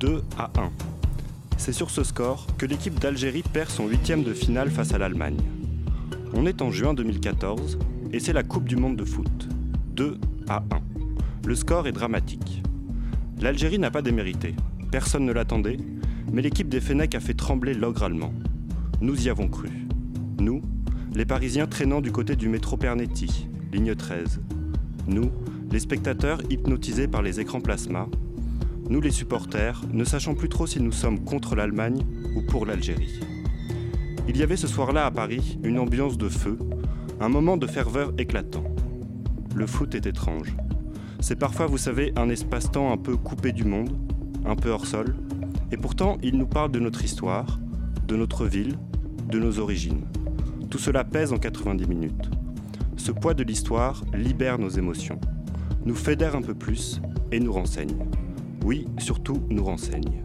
2 à 1. C'est sur ce score que l'équipe d'Algérie perd son huitième de finale face à l'Allemagne. On est en juin 2014 et c'est la Coupe du Monde de foot. 2 à 1. Le score est dramatique. L'Algérie n'a pas démérité. Personne ne l'attendait, mais l'équipe des Fennecs a fait trembler l'ogre allemand. Nous y avons cru. Nous, les Parisiens traînant du côté du métro Pernetti, ligne 13. Nous, les spectateurs hypnotisés par les écrans plasma. Nous, les supporters, ne sachant plus trop si nous sommes contre l'Allemagne ou pour l'Algérie. Il y avait ce soir-là à Paris une ambiance de feu, un moment de ferveur éclatant. Le foot est étrange. C'est parfois, vous savez, un espace-temps un peu coupé du monde, un peu hors sol, et pourtant il nous parle de notre histoire, de notre ville, de nos origines. Tout cela pèse en 90 minutes. Ce poids de l'histoire libère nos émotions, nous fédère un peu plus et nous renseigne. Oui, surtout nous renseigne.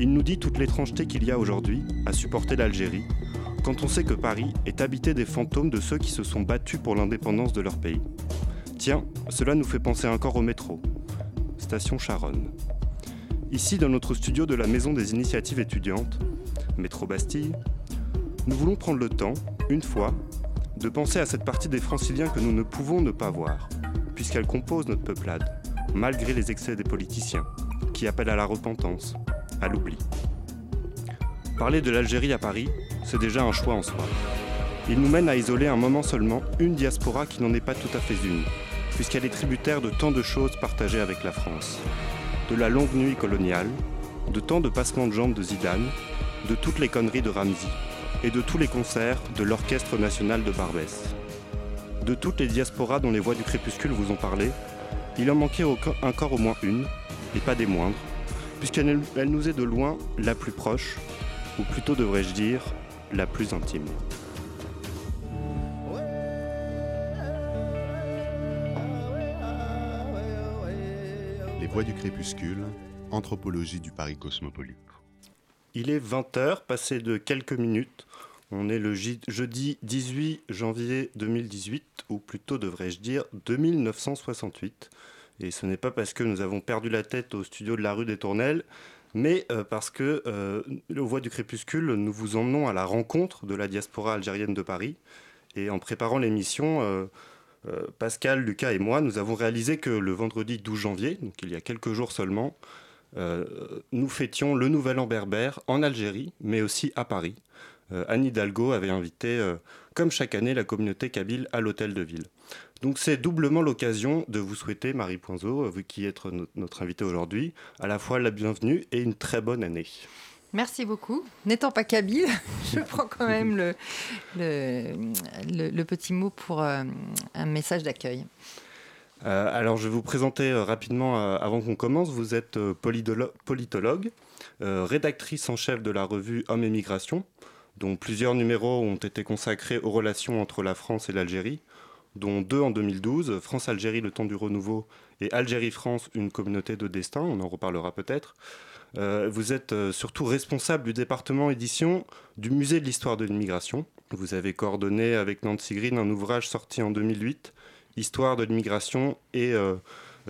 Il nous dit toute l'étrangeté qu'il y a aujourd'hui à supporter l'Algérie, quand on sait que Paris est habité des fantômes de ceux qui se sont battus pour l'indépendance de leur pays. Tiens, cela nous fait penser encore au métro. Station Charonne. Ici, dans notre studio de la Maison des Initiatives étudiantes, Métro Bastille, nous voulons prendre le temps, une fois, de penser à cette partie des franciliens que nous ne pouvons ne pas voir, puisqu'elle compose notre peuplade, malgré les excès des politiciens, qui appellent à la repentance, à l'oubli. Parler de l'Algérie à Paris, c'est déjà un choix en soi. Il nous mène à isoler un moment seulement une diaspora qui n'en est pas tout à fait une, puisqu'elle est tributaire de tant de choses partagées avec la France. De la longue nuit coloniale, de tant de passements de jambes de Zidane, de toutes les conneries de Ramsey, et de tous les concerts de l'Orchestre national de Barbès. De toutes les diasporas dont les voix du crépuscule vous ont parlé, il en manquait encore au moins une, et pas des moindres, puisqu'elle nous est de loin la plus proche, ou plutôt devrais-je dire, la plus intime. Les voix du crépuscule, anthropologie du Paris cosmopolite. Il est 20h, passé de quelques minutes. On est le jeudi 18 janvier 2018, ou plutôt devrais-je dire 2968. Et ce n'est pas parce que nous avons perdu la tête au studio de la rue des Tournelles, mais euh, parce que, euh, au Voix du Crépuscule, nous vous emmenons à la rencontre de la diaspora algérienne de Paris. Et en préparant l'émission, euh, Pascal, Lucas et moi, nous avons réalisé que le vendredi 12 janvier, donc il y a quelques jours seulement, nous fêtions le Nouvel An berbère en Algérie, mais aussi à Paris. Anne Hidalgo avait invité, comme chaque année, la communauté kabyle à l'hôtel de ville. Donc c'est doublement l'occasion de vous souhaiter, Marie Poinzeau, vous qui êtes notre invitée aujourd'hui, à la fois la bienvenue et une très bonne année. Merci beaucoup. N'étant pas kabyle, je prends quand même le, le, petit mot pour euh, un message d'accueil. Euh, alors je vais vous présenter euh, rapidement avant qu'on commence. Vous êtes politologue, rédactrice en chef de la revue Hommes et Migration, dont plusieurs numéros ont été consacrés aux relations entre la France et l'Algérie dont deux en 2012, France-Algérie, le temps du renouveau, et Algérie-France, une communauté de destin, on en reparlera peut-être. Euh, vous êtes euh, surtout responsable du département édition du musée de l'histoire de l'immigration. Vous avez coordonné avec Nancy Green un ouvrage sorti en 2008, Histoire de l'immigration et euh,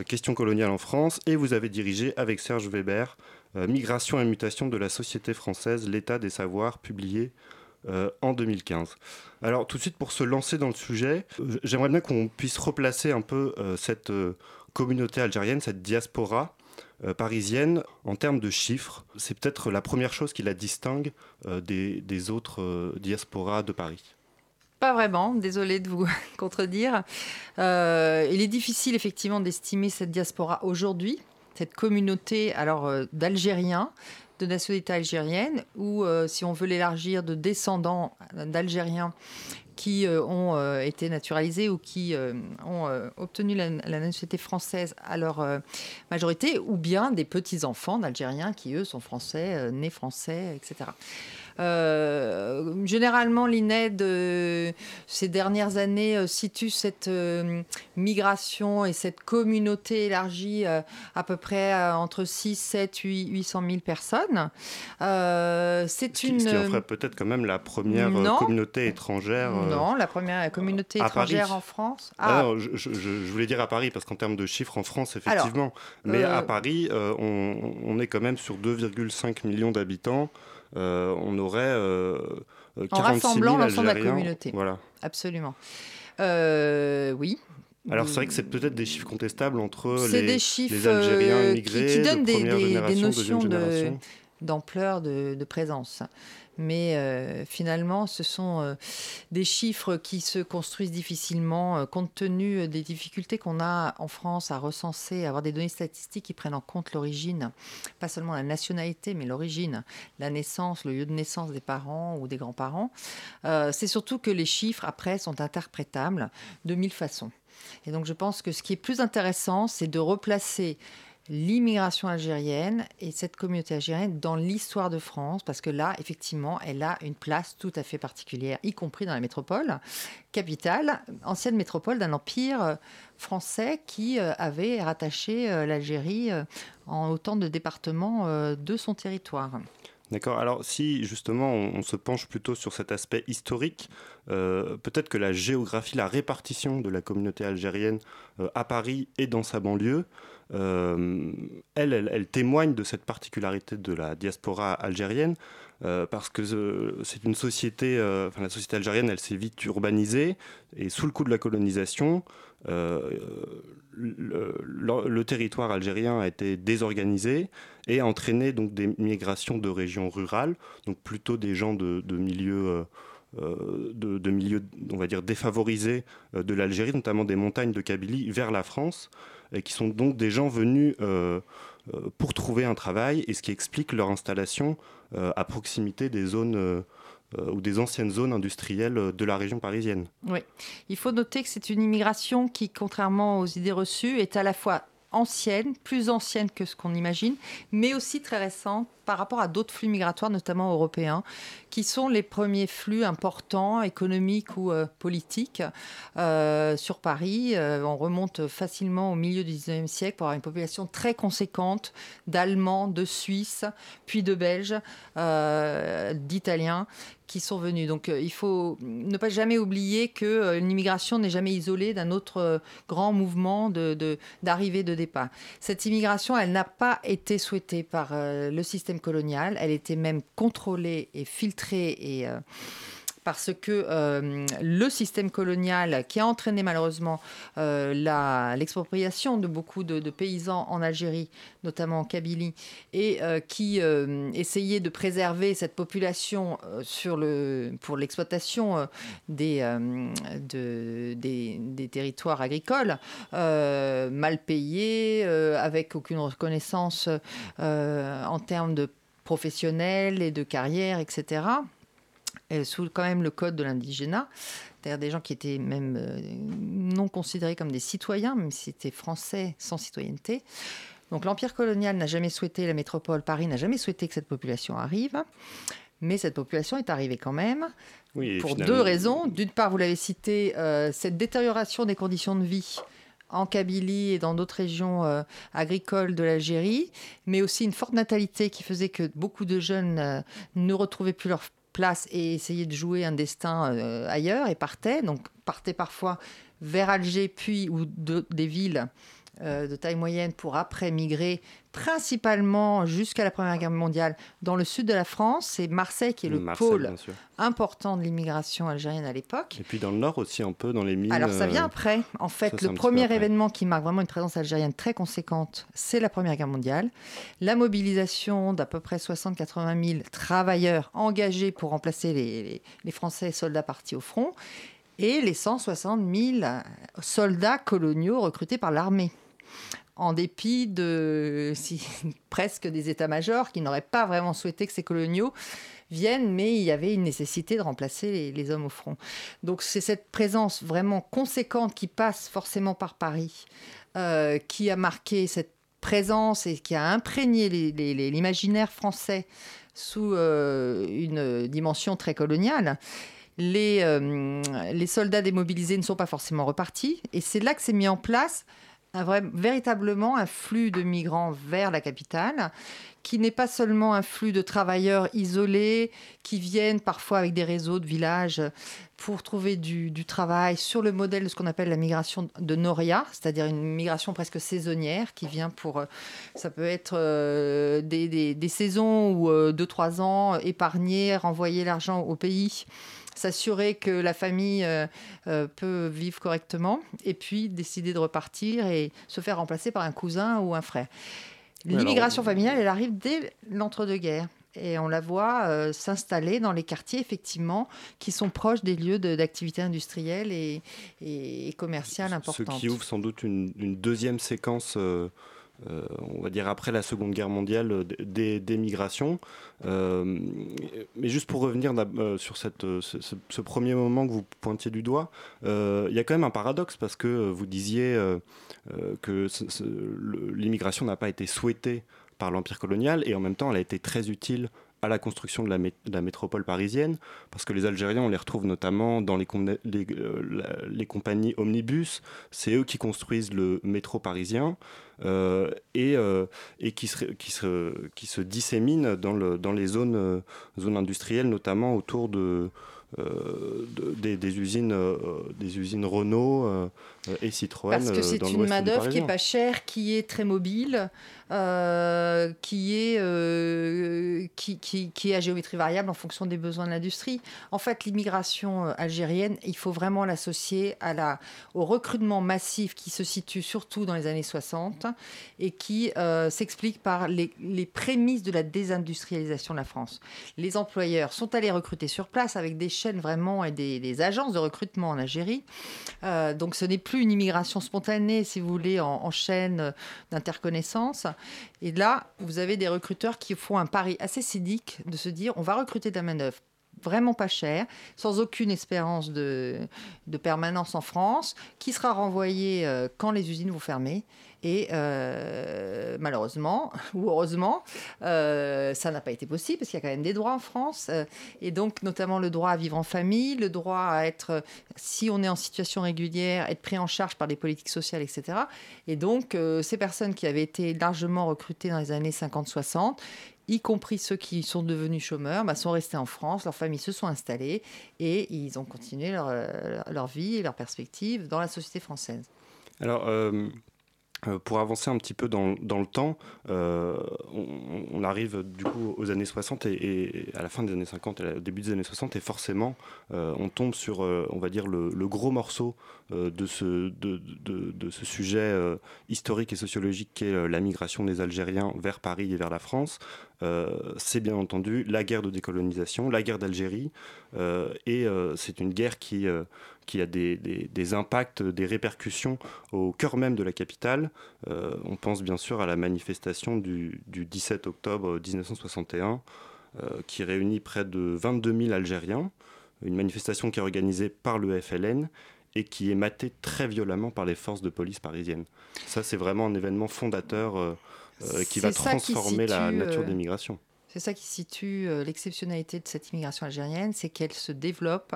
questions coloniales en France, et vous avez dirigé avec Serge Weber Migration et mutation de la société française, l'état des savoirs, publié euh, en 2015. Alors tout de suite pour se lancer dans le sujet, euh, j'aimerais bien qu'on puisse replacer un peu euh, cette communauté algérienne, cette diaspora parisienne en termes de chiffres. C'est peut-être la première chose qui la distingue des, autres diasporas de Paris. Pas vraiment, désolé de vous contredire. il est difficile effectivement d'estimer cette diaspora aujourd'hui, cette communauté alors d'Algériens de nationalité algérienne ou, euh, si on veut l'élargir, de descendants d'Algériens qui euh, ont euh, été naturalisés ou qui ont obtenu la, nationalité française à leur majorité, ou bien des petits-enfants d'Algériens qui, eux, sont français, nés français, etc. généralement, l'INED, ces dernières années, situe cette migration et cette communauté élargie à peu près entre 6, 7, 8, 800 000 personnes. c'est une... Ce qui en ferait peut-être quand même la première communauté étrangère. Non, la première communauté étrangère en France. Ah. je, voulais dire à Paris, parce qu'en termes de chiffres en France, effectivement. mais à Paris, on, on, est quand même sur 2,5 millions d'habitants. On aurait en rassemblant l'ensemble de la communauté. Voilà. Absolument. Euh, oui. Alors c'est vrai que c'est peut-être des chiffres contestables entre les, des chiffres les Algériens immigrés, qui, qui donnent des, des, des, notions d'ampleur de, de, présence mais euh, finalement, ce sont euh, des chiffres qui se construisent difficilement euh, compte tenu des difficultés qu'on a en France à recenser, à avoir des données statistiques qui prennent en compte l'origine, pas seulement la nationalité, mais l'origine, la naissance, le lieu de naissance des parents ou des grands-parents. C'est surtout que les chiffres, après, sont interprétables de mille façons. Et donc je pense que ce qui est plus intéressant, c'est de replacer l'immigration algérienne et cette communauté algérienne dans l'histoire de France, parce que là, effectivement, elle a une place tout à fait particulière, y compris dans la métropole, capitale, ancienne métropole d'un empire euh, français qui euh, avait rattaché euh, l'Algérie en autant de départements de son territoire. D'accord. Alors si justement on, se penche plutôt sur cet aspect historique, peut-être que la géographie, la répartition de la communauté algérienne à Paris et dans sa banlieue euh, elle, témoigne de cette particularité de la diaspora algérienne. Euh, parce que euh, c'est une société, enfin la société algérienne, elle s'est vite urbanisée et sous le coup de la colonisation, le, territoire algérien a été désorganisé et a entraîné donc des migrations de régions rurales, donc plutôt des gens de, milieux de, milieux, on va dire, défavorisés de l'Algérie, notamment des montagnes de Kabylie, vers la France et qui sont donc des gens venus euh, euh, pour trouver un travail et ce qui explique leur installation euh, à proximité des zones ou des anciennes zones industrielles de la région parisienne. Oui, il faut noter que c'est une immigration qui, contrairement aux idées reçues, est à la fois ancienne, plus ancienne que ce qu'on imagine, mais aussi très récente par rapport à d'autres flux migratoires, notamment européens, qui sont les premiers flux importants, économiques ou euh, politiques, euh, sur Paris. Euh, on remonte facilement au milieu du 19e siècle pour avoir une population très conséquente d'Allemands, de Suisses, puis de Belges, d'Italiens qui sont venus. Donc il faut ne pas jamais oublier qu'une immigration n'est jamais isolée d'un autre grand mouvement d'arrivée de, de, départ. Cette immigration, elle n'a pas été souhaitée par le système coloniale. Elle était même contrôlée et filtrée et euh, parce que euh, le système colonial qui a entraîné malheureusement euh, l'expropriation de beaucoup de, paysans en Algérie, notamment en Kabylie, et qui essayait de préserver cette population pour l'exploitation des, des, des, territoires agricoles, mal payés, avec aucune reconnaissance en termes de professionnels et de carrière, etc., sous quand même le code de l'indigénat, c'est-à-dire des gens qui étaient même euh, non considérés comme des citoyens, même si c'était français sans citoyenneté. Donc l'empire colonial n'a jamais souhaité, la métropole Paris n'a jamais souhaité que cette population arrive, mais cette population est arrivée quand même. pour deux raisons. D'une part, vous l'avez cité, euh, cette détérioration des conditions de vie en Kabylie et dans d'autres régions euh, agricoles de l'Algérie, mais aussi une forte natalité qui faisait que beaucoup de jeunes euh, ne retrouvaient plus leur et essayaient de jouer un destin euh, ailleurs et partaient, donc partaient parfois vers Alger puis ou des villes de taille moyenne pour après migrer principalement jusqu'à la Première Guerre mondiale dans le sud de la France. C'est Marseille qui est le pôle important de l'immigration algérienne à l'époque. Et puis dans le nord aussi un peu, dans les mines. Alors ça vient euh, après. En fait, le premier événement qui marque vraiment une présence algérienne très conséquente, c'est la Première Guerre mondiale. La mobilisation d'à peu près 60-80 000 travailleurs engagés pour remplacer les, les Français soldats partis au front et les 160 000 soldats coloniaux recrutés par l'armée en dépit de presque des états-majors qui n'auraient pas vraiment souhaité que ces coloniaux viennent, mais il y avait une nécessité de remplacer les, hommes au front. Donc c'est cette présence vraiment conséquente qui passe forcément par Paris, euh, qui a marqué cette présence et qui a imprégné l'imaginaire français sous une dimension très coloniale, les, les, soldats démobilisés ne sont pas forcément repartis. Et c'est là que s'est mis en place un véritablement un flux de migrants vers la capitale, qui n'est pas seulement un flux de travailleurs isolés qui viennent parfois avec des réseaux de villages pour trouver du, travail sur le modèle de ce qu'on appelle la migration de Noria, c'est-à-dire une migration presque saisonnière qui vient pour, euh, ça peut être euh, des, des, saisons ou euh, deux, trois ans, épargner, renvoyer l'argent au pays s'assurer que la famille euh, euh, peut vivre correctement, et puis décider de repartir et se faire remplacer par un cousin ou un frère. L'immigration familiale, elle arrive dès l'entre-deux-guerres. Et on la voit euh, s'installer dans les quartiers, effectivement, qui sont proches des lieux d'activité industrielle et, et, commerciale importantes. Ce qui ouvre sans doute une, deuxième séquence euh, on va dire après la Seconde Guerre mondiale, euh, des, migrations. Euh, mais juste pour revenir sur ce, premier moment que vous pointiez du doigt, il y a quand même un paradoxe parce que vous disiez que l'immigration n'a pas été souhaitée par l'Empire colonial et en même temps elle a été très utile à la construction de la, métropole parisienne, parce que les Algériens, on les retrouve notamment dans les, les compagnies omnibus, c'est eux qui construisent le métro parisien. Euh, et, euh, qui, se, qui, se, qui se dissémine dans, le, dans les euh, zones industrielles, notamment autour de, des, usines, des usines Renault et Citroën. Parce que c'est une main-d'œuvre qui est pas chère, qui est très mobile, euh, qui, est, euh, qui, qui, qui, est à géométrie variable en fonction des besoins de l'industrie. En fait, l'immigration euh, algérienne, il faut vraiment l'associer à la, au recrutement massif qui se situe surtout dans les années 60 et qui s'explique par les, les, prémices de la désindustrialisation de la France. Les employeurs sont allés recruter sur place avec des vraiment et des, agences de recrutement en Algérie. donc ce n'est plus une immigration spontanée, si vous voulez, en, chaîne d'interconnaissance. Et là, vous avez des recruteurs qui font un pari assez cynique de se dire on va recruter de la main-d'œuvre vraiment pas cher, sans aucune espérance de, permanence en France, qui sera renvoyé euh, quand les usines vont fermer. Et euh, malheureusement, ou heureusement, euh, ça n'a pas été possible parce qu'il y a quand même des droits en France. Euh, et donc, notamment le droit à vivre en famille, le droit à être, si on est en situation régulière, être pris en charge par des politiques sociales, etc. Et donc, ces personnes qui avaient été largement recrutées dans les années 50-60, y compris ceux qui sont devenus chômeurs, bah, sont restés en France, leurs familles se sont installées et ils ont continué leur, vie et leur perspective dans la société française. Alors, pour avancer un petit peu dans, dans le temps, euh, on, arrive du coup aux années 60 et, à la fin des années 50 et au début des années 60 et forcément euh, on tombe sur, on va dire, le, gros morceau de, ce, de, de, ce sujet historique et sociologique qu'est la migration des Algériens vers Paris et vers la France. c'est bien entendu la guerre de décolonisation, la guerre d'Algérie, et c'est une guerre qui qui a des, impacts, des répercussions au cœur même de la capitale. Euh, on pense bien sûr à la manifestation du, 17 octobre 1961 euh, qui réunit près de 22 000 Algériens, une manifestation qui est organisée par le FLN et qui est matée très violemment par les forces de police parisiennes. Ça, c'est vraiment un événement fondateur euh, qui va transformer la nature des migrations. C'est ça qui situe l'exceptionnalité de cette immigration algérienne, c'est qu'elle se développe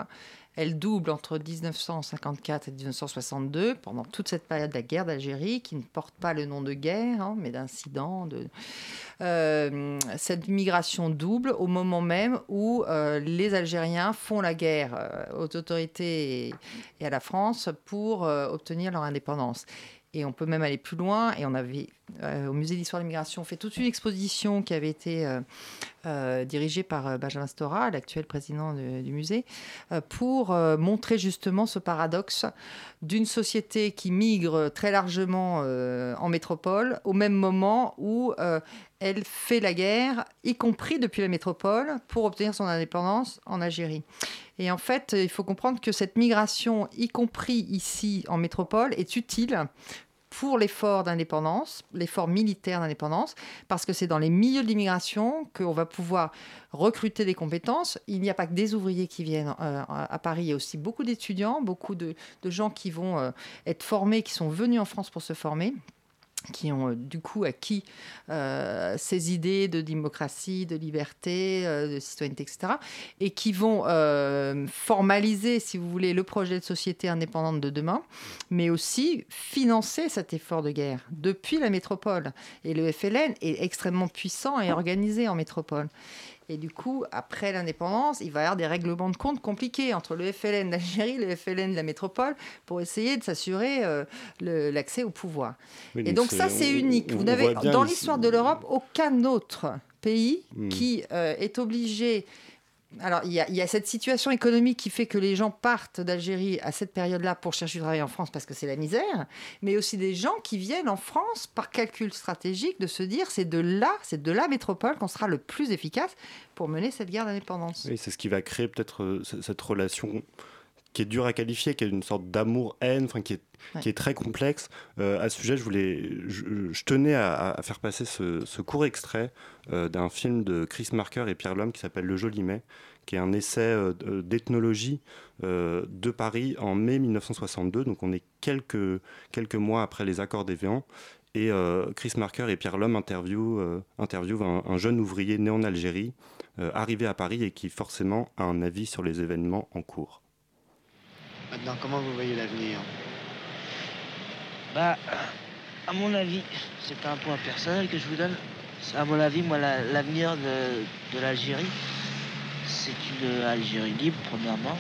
elle double entre 1954 et 1962, pendant toute cette période de la guerre d'Algérie, qui ne porte pas le nom de guerre, hein, mais d'incident. De... Euh, cette migration double au moment même où euh, les Algériens font la guerre euh, aux autorités et, à la France pour obtenir leur indépendance. Et on peut même aller plus loin. Et on avait, euh, au Musée d'histoire de l'immigration, fait toute une exposition qui avait été euh, euh, dirigée par Benjamin Stora, l'actuel président du musée, pour montrer justement ce paradoxe d'une société qui migre très largement en métropole au même moment où elle fait la guerre, y compris depuis la métropole, pour obtenir son indépendance en Algérie. Et en fait, il faut comprendre que cette migration, y compris ici en métropole, est utile pour l'effort d'indépendance, l'effort militaire d'indépendance, parce que c'est dans les milieux de l'immigration qu'on va pouvoir recruter des compétences. Il n'y a pas que des ouvriers qui viennent euh, à Paris, il y a aussi beaucoup d'étudiants, beaucoup de, gens qui vont euh, être formés, qui sont venus en France pour se former. Qui ont euh, du coup acquis euh, ces idées de démocratie, de liberté, euh, de citoyenneté, etc., et qui vont formaliser, si vous voulez, le projet de société indépendante de demain, mais aussi financer cet effort de guerre depuis la métropole. Et le FLN est extrêmement puissant et organisé en métropole. Et du coup, après l'indépendance, il va y avoir des règlements de compte compliqués entre le FLN d'Algérie le FLN de la métropole pour essayer de s'assurer euh, l'accès au pouvoir. et donc, ça, c'est unique. Vous n'avez dans l'histoire de l'Europe aucun autre pays hmm. qui euh, est obligé alors, il y, a, cette situation économique qui fait que les gens partent d'Algérie à cette période-là pour chercher du travail en France parce que c'est la misère, mais aussi des gens qui viennent en France par calcul stratégique de se dire c'est de là, c'est de la métropole qu'on sera le plus efficace pour mener cette guerre d'indépendance. Oui, c'est ce qui va créer peut-être euh, cette relation qui est dure à qualifier, qui est une sorte d'amour-haine, enfin, qui, est, qui est très complexe. Euh, à ce sujet, je, voulais, je, tenais à, faire passer ce, court extrait euh, d'un film de Chris Marker et Pierre Lhomme qui s'appelle Le Joli Mai, qui est un essai euh, d'ethnologie de Paris en mai 1962. Donc on est quelques, quelques mois après les accords d'Évian. Et Chris Marker et Pierre Lhomme interviewent, un, un, jeune ouvrier né en Algérie, arrivé à Paris et qui forcément a un avis sur les événements en cours. Maintenant, comment vous voyez l'avenir? Bah, à mon avis, c'est un point personnel que je vous donne. À mon avis, moi, l'avenir de, l'Algérie, c'est une Algérie libre, premièrement.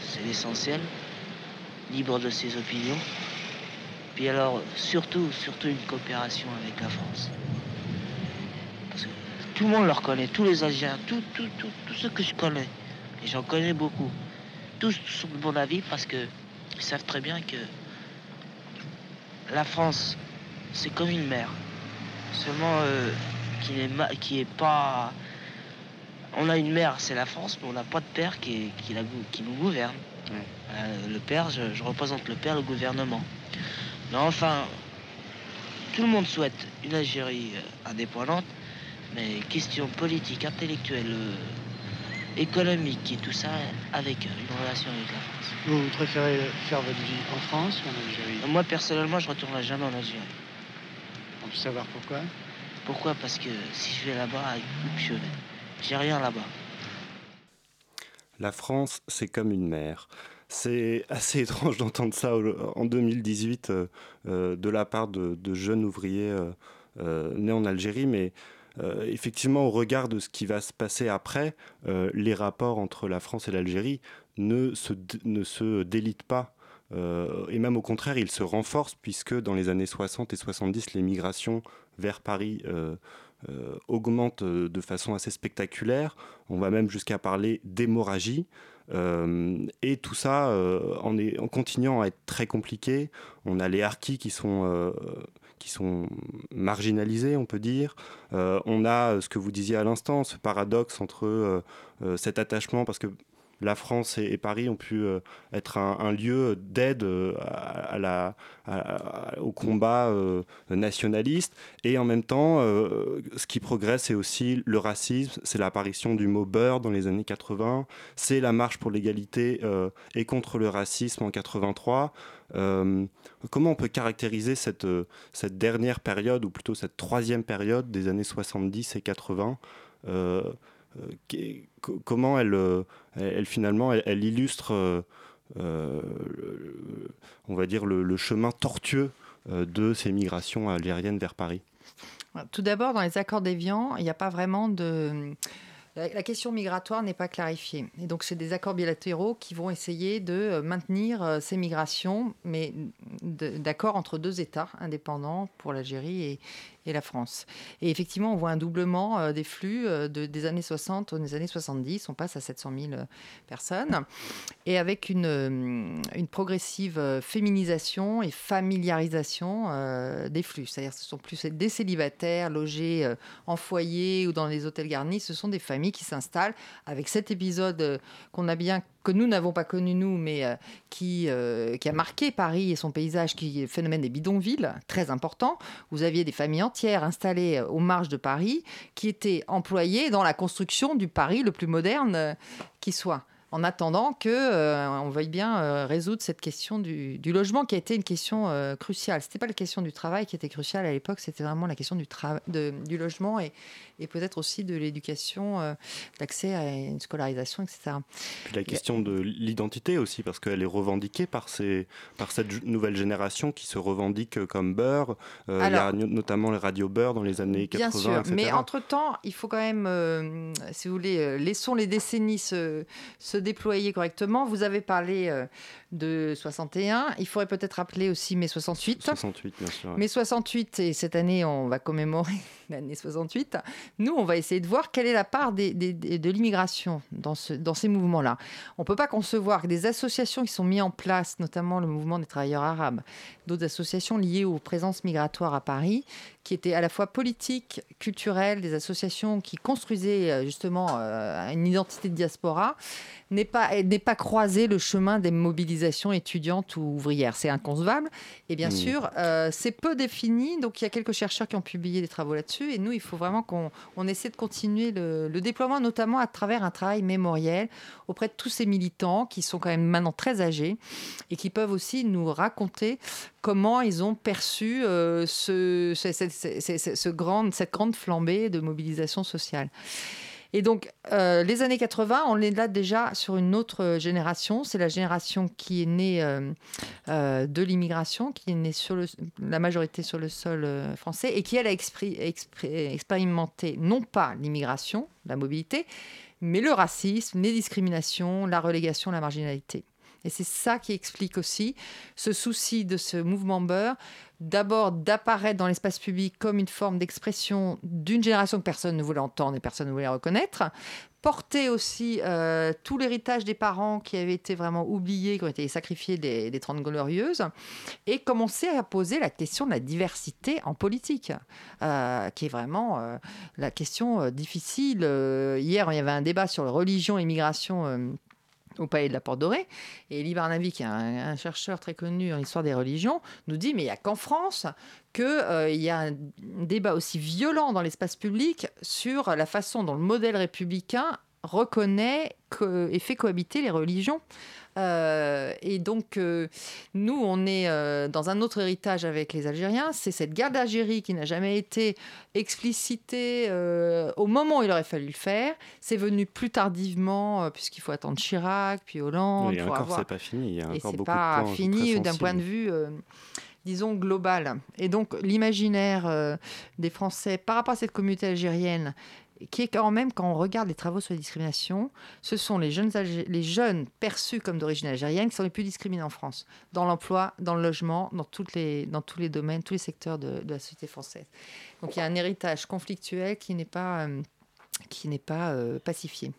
C'est l'essentiel. Libre de ses opinions. Puis alors, surtout, surtout une coopération avec la France. Parce que tout le monde le reconnaît, tous les Algériens, tous ceux que je connais, et j'en connais beaucoup, tous sont de mon avis parce qu'ils savent très bien que la France, c'est comme une mère. Seulement euh, qui n'est qui est pas. On a une mère, c'est la France, mais on n'a pas de père qui, qui, qui nous gouverne. Euh, le père, je, je, représente le père, le gouvernement. Mais enfin, tout le monde souhaite une Algérie euh, indépendante, mais question politique, intellectuelle, économique et tout ça avec une relation avec la France. Vous, préférez faire votre vie en France ou en Algérie? Moi, personnellement, je retournerai jamais en Algérie. On peut savoir pourquoi? Pourquoi? Parce que si je vais là-bas, je j'ai rien là-bas. La France, c'est comme une mère. C'est assez étrange d'entendre ça en 2018 euh, euh, de la part de, jeunes ouvriers euh, nés en Algérie, mais euh, effectivement, au regard de ce qui va se passer après, euh, les rapports entre la France et l'Algérie ne se, délitent pas. Euh, et même au contraire, ils se renforcent puisque dans les années 60 et 70, les migrations vers Paris augmentent de façon assez spectaculaire. On va même jusqu'à parler d'hémorragie. et tout ça en, continuant à être très compliqué. On a les harkis qui sont qui sont marginalisés, on peut dire. Euh, on a euh, ce que vous disiez à l'instant, ce paradoxe entre euh, cet attachement, parce que la France et, Paris ont pu être un, lieu d'aide au combat nationaliste. Et en même temps, ce qui progresse, c'est aussi le racisme, c'est l'apparition du mot beurre dans les années 80, c'est la marche pour l'égalité et contre le racisme en 83. Comment on peut caractériser cette, cette dernière période, ou plutôt cette troisième période des années 70 et 80 comment elle, euh, elle, finalement, elle, illustre, euh, euh, on va dire, le, chemin tortueux de ces migrations algériennes vers Paris? Tout d'abord, dans les accords d'Évian, il n'y a pas vraiment de... La, question migratoire n'est pas clarifiée. Et donc, c'est des accords bilatéraux qui vont essayer de maintenir ces migrations, mais d'accord entre deux États indépendants pour l'Algérie et, la France. Et effectivement, on voit un doublement euh, des flux euh, de, des années 60 aux années 70. On passe à 700 000 euh, personnes. Et avec une, progressive féminisation et familiarisation des flux. C'est-à-dire ce sont plus des célibataires logés en foyer ou dans les hôtels garnis. Ce sont des familles qui s'installent avec cet épisode qu'on a bien que nous n'avons pas connu nous, mais euh, qui, euh, qui a marqué Paris et son paysage, qui est le phénomène des bidonvilles, très important. Vous aviez des familles entières installées euh, aux marges de Paris, qui étaient employées dans la construction du Paris le plus moderne qui soit. En attendant que euh, on veuille bien euh, résoudre cette question du, du logement qui a été une question euh, cruciale. C'était pas la question du travail qui était cruciale à l'époque, c'était vraiment la question du, de- du logement et, et peut-être aussi de l'éducation, euh, d'accès à une scolarisation, etc. Puis la question de l'identité aussi, parce qu'elle est revendiquée par, ces, par cette nouvelle génération qui se revendique comme beurre. Euh, il y a notamment les radios beurre dans les années 80, Bien sûr, etc. mais entre-temps, il faut quand même, si vous voulez, laissons les décennies se, se déployer correctement. Vous avez parlé euh, de 61, il faudrait peut-être rappeler aussi mai 68. 68, bien sûr. ouais. Mai 68, et cette année, on va commémorer l'année 68. Nous, on va essayer de voir quelle est la part des- des- des- de l'immigration dans, ce- dans ces mouvements-là. On ne peut pas concevoir que des associations qui sont mises en place, notamment le mouvement des travailleurs arabes, d'autres associations liées aux présences migratoires à Paris, qui étaient à la fois politiques, culturelles, des associations qui construisaient euh, justement euh, une identité de diaspora, n'aient pas, n'aient pas croisé le chemin des mobilisations étudiantes ou ouvrières. C'est inconcevable. Et bien Mmh. sûr, euh, c'est peu défini. Donc il y a quelques chercheurs qui ont publié des travaux là-dessus. Et nous, il faut vraiment qu'on on essaie de continuer le, le déploiement, notamment à travers un travail mémoriel auprès de tous ces militants qui sont quand même maintenant très âgés et qui peuvent aussi nous raconter comment ils ont perçu euh, ce- ce- ce grande- cette grande flambée de mobilisation sociale. Et donc, euh, les années 80, on est là déjà sur une autre génération. C'est la génération qui est née euh, euh, de l'immigration, qui est née sur la majorité sur le sol euh, français et qui, elle, a expérimenté non pas l'immigration, la mobilité, mais le racisme, les discriminations, la relégation, la marginalité. Et c'est ça qui explique aussi ce souci de ce mouvement beurre, d'abord d'apparaître dans l'espace public comme une forme d'expression d'une génération que personne ne voulait entendre et personne ne voulait reconnaître, porter aussi euh, tout l'héritage des parents qui avaient été vraiment oubliés, qui ont été sacrifiés des, des 30 glorieuses, et commencer à poser la question de la diversité en politique, euh, qui est vraiment euh, la question difficile. Hier, il y avait un débat sur religion et immigration. Euh, au Palais de la Porte Dorée. Et Elie Barnaby, qui est un, chercheur très connu en histoire des religions, nous dit mais il n'y a qu'en France qu'il y a un débat aussi violent dans l'espace public sur la façon dont le modèle républicain reconnaît et fait cohabiter les religions. Euh, et donc, euh, nous, on est euh, dans un autre héritage avec les Algériens. C'est cette guerre d'Algérie qui n'a jamais été explicitée au moment où il aurait fallu le faire. C'est venu plus tardivement, puisqu'il faut attendre Chirac, puis Hollande. Et faut encore, avoir- c'est pas fini. Il y a et encore c'est beaucoup pas de fini d'un point de vue, disons, global. Et donc, l'imaginaire euh, des Français par rapport à cette communauté algérienne, qui est quand même, quand on regarde les travaux sur les discriminations, ce sont les jeunes, les jeunes perçus comme d'origine algérienne qui sont les plus discriminés en France, dans l'emploi, dans le logement, dans, tous les domaines, tous les secteurs de, la société française. Donc, il y a un héritage conflictuel qui n'est pas, euh, qui pas euh, pacifié.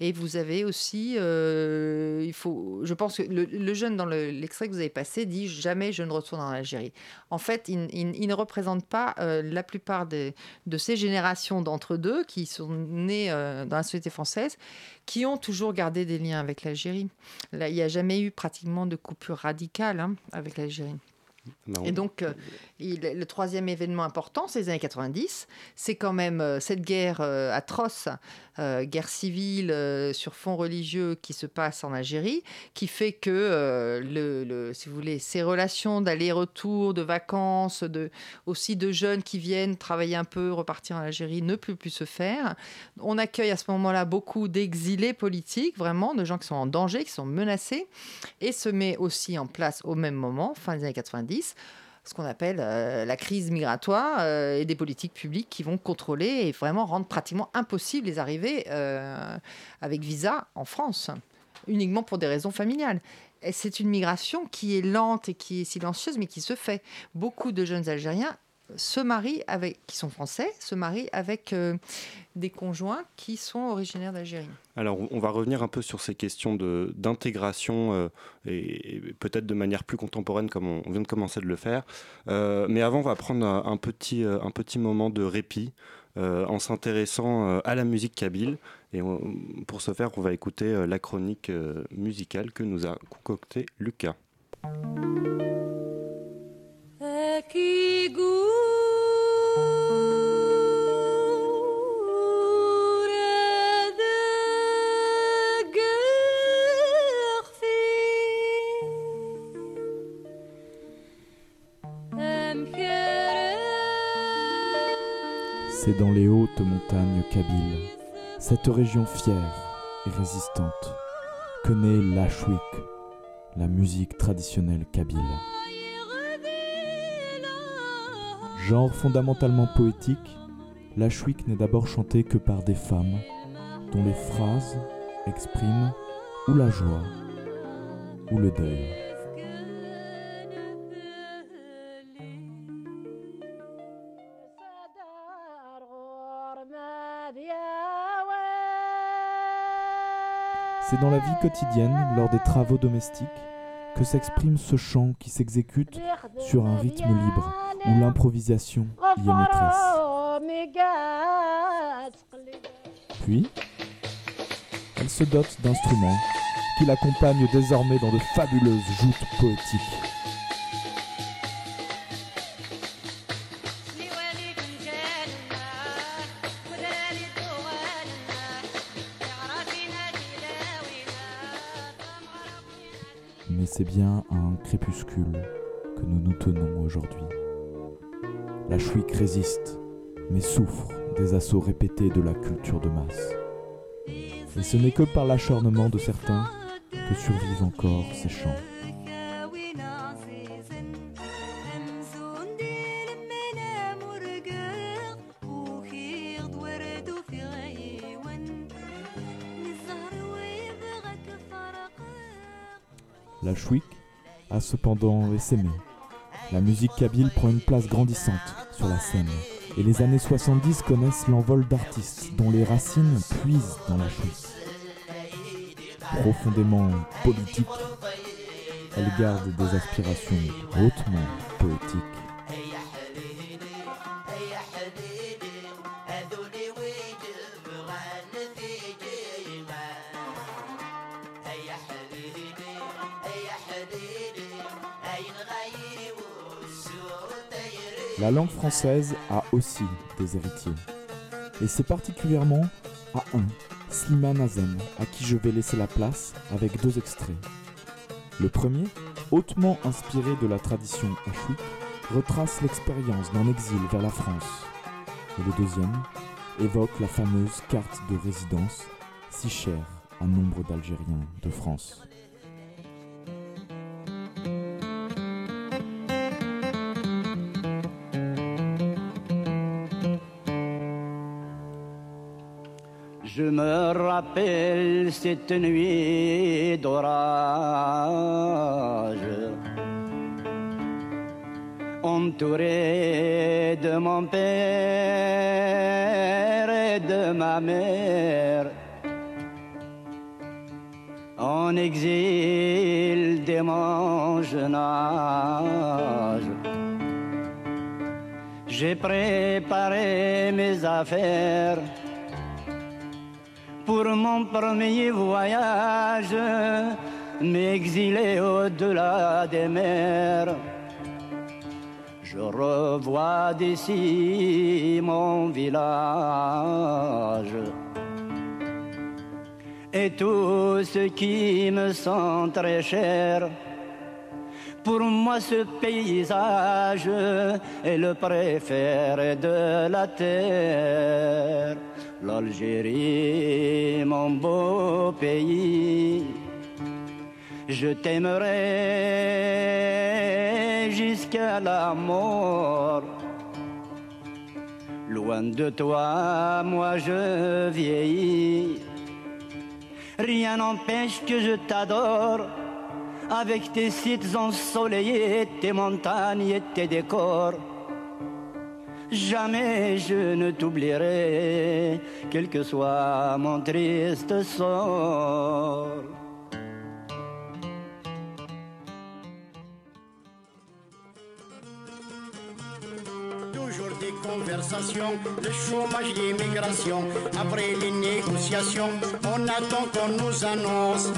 Et vous avez aussi, euh, il faut, je pense que le, le jeune dans le- l'extrait que vous avez passé dit jamais je ne retourne en Algérie. En fait, il, il- il ne représente pas euh, la plupart des- de ces générations d'entre deux qui sont nées euh, dans la société française, qui ont toujours gardé des liens avec l'Algérie. Là, il n'y a jamais eu pratiquement de coupure radicale hein, avec l'Algérie. Non. Et donc, le troisième événement important, c'est les années 90. C'est quand même euh, cette guerre euh, atroce, euh, guerre civile sur fond religieux qui se passe en Algérie, qui fait que, si vous voulez, ces relations d'aller-retour, de vacances, aussi de jeunes qui viennent travailler un peu, repartir en Algérie, ne plus se faire. On accueille à ce moment-là beaucoup d'exilés politiques, vraiment, de gens qui sont en danger, qui sont menacés, et se met aussi en place au même moment, fin des années 90, ce qu'on appelle euh, la crise migratoire euh, et des politiques publiques qui vont contrôler et vraiment rendre pratiquement impossible les arrivées euh, avec visa en France, uniquement pour des raisons familiales. C'est une migration qui est lente et qui est silencieuse, mais qui se fait. Beaucoup de jeunes Algériens se marient avec, qui sont français, se marient avec euh, des conjoints qui sont originaires d'Algérie. Alors, on va revenir un peu sur ces questions de- d'intégration euh, et, et peut-être de manière plus contemporaine, comme on, on vient de commencer de le faire. Euh, mais avant, on va prendre un, un petit, un petit moment de répit euh, en s'intéressant à la musique kabyle. Et on- pour ce faire, on va écouter la chronique musicale que nous a concoctée Lucas. Ki C'est dans les hautes montagnes kabyles, cette région fière et résistante, que naît l'ashwik, la musique traditionnelle kabyle. Genre fondamentalement poétique, l'ashwik n'est d'abord chanté que par des femmes dont les phrases expriment ou la joie ou le deuil. C'est dans la vie quotidienne, lors des travaux domestiques, que s'exprime ce chant qui s'exécute sur un rythme libre, où l'improvisation y est maîtresse. Puis, elle se dote d'instruments qui l'accompagnent désormais dans de fabuleuses joutes poétiques. C'est bien un crépuscule que nous nous tenons aujourd'hui. La chouique résiste, mais souffre des assauts répétés de la culture de masse. Et ce n'est que par l'acharnement de certains que survivent encore ces chants. La chouique a cependant essaimé. La musique kabyle prend une place grandissante sur la scène et les années 70 connaissent l'envol d'artistes dont les racines puisent dans la chouique. Profondément politique, elle garde des aspirations hautement poétiques. La langue française a aussi des héritiers. Et c'est particulièrement à un, Slimane Azem, à qui je vais laisser la place avec deux extraits. Le premier, hautement inspiré de la tradition achouik, retrace l'expérience d'un exil vers la France. Et le deuxième évoque la fameuse carte de résidence, si chère à nombre d'Algériens de France. Rappelle cette premier voyage, m'exiler au-delà des mers. Je revois d'ici mon village et tout ce qui me sont très cher. Pour moi, ce paysage est le préféré de la terre. L'Algérie, mon beau pays, je t'aimerai jusqu'à la mort. Loin de toi, moi je vieillis. Rien n'empêche que je t'adore avec tes sites ensoleillés, tes montagnes et tes décors. Jamais je ne t'oublierai, quel que soit mon triste sort. Toujours des conversations, le chômage, l'immigration. Après les négociations, on attend qu'on nous annonce.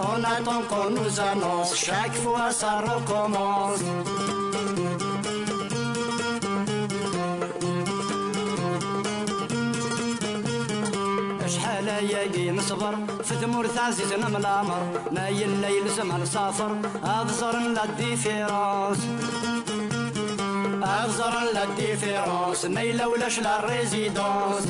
On attend qu'on nous annonce, chaque fois ça recommence. أنا يجي نصبر في ثمور عزيزنا الأمر ناي الليل سمع الصافر ابصر لدي في راس. ابصر لدي في راس. ما يلولاش للريزيدونس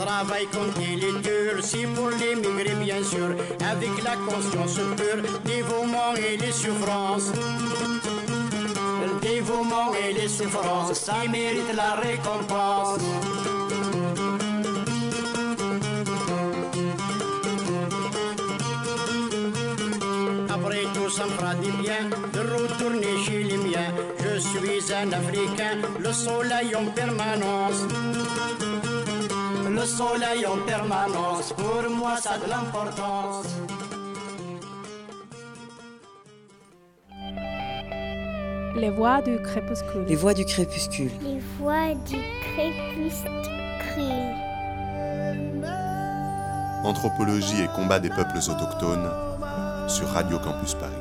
travail comme il est dur, c'est pour les migrés bien sûr, avec la conscience pure des et les souffrances. Dévouement et les souffrances, ça mérite la récompense. Après tout, ça me fera du bien de retourner chez les miens. Je suis un Africain, le soleil en permanence. Le soleil en permanence, pour moi ça a de l'importance. Les voix du crépuscule. Les voix du crépuscule. Les voix du crépuscule. Anthropologie et combat des peuples autochtones sur Radio Campus Paris.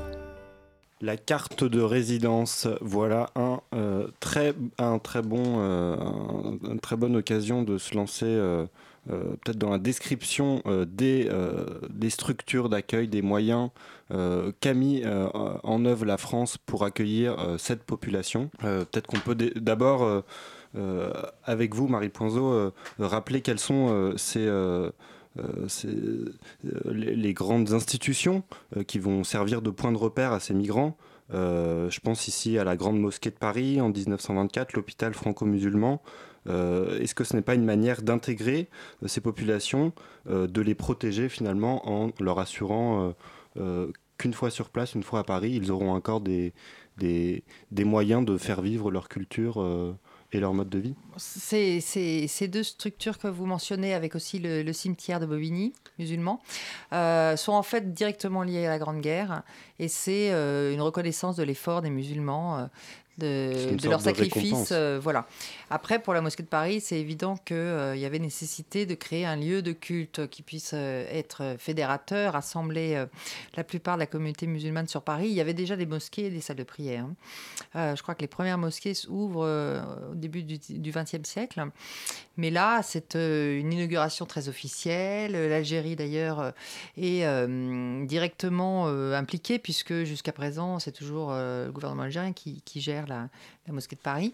La carte de résidence, voilà un, euh, très, un très bon, euh, un- une très bonne occasion de se lancer euh, euh, peut-être dans la description euh, des, euh, des structures d'accueil, des moyens euh, qu'a mis euh, en œuvre la France pour accueillir euh, cette population. Euh, peut-être qu'on peut d'abord, euh, euh, avec vous, Marie euh, rappeler quelles sont euh, ces... euh, euh, euh, les, grandes institutions euh, qui vont servir de point de repère à ces migrants. Euh, je pense ici à la Grande Mosquée de Paris en 1924, l'hôpital franco-musulman. Euh, Est-ce que ce n'est pas une manière d'intégrer euh, ces populations, euh, de les protéger finalement en leur assurant euh, euh, qu'une fois sur place, une fois à Paris, ils auront encore des, des, moyens de faire vivre leur culture euh, et leur mode de vie c'est- Ces deux structures que vous mentionnez, avec aussi le, cimetière de Bobigny, musulman, euh, sont en fait directement liées à la Grande Guerre. Et c'est euh, une reconnaissance de l'effort des musulmans. Euh, de, de leur sacrifice, euh, voilà. Après, pour la mosquée de Paris, c'est évident qu'il y avait nécessité de créer un lieu de culte qui puisse euh, être fédérateur, rassembler euh, la plupart de la communauté musulmane sur Paris. Il y avait déjà des mosquées et des salles de prière. hein. Euh, je crois que les premières mosquées s'ouvrent euh, au début du XXe siècle. Mais là, c'est euh, une inauguration très officielle. L'Algérie, d'ailleurs, euh, est euh, directement euh, impliquée, puisque jusqu'à présent, c'est toujours euh, le gouvernement algérien qui, qui gère la, mosquée de Paris.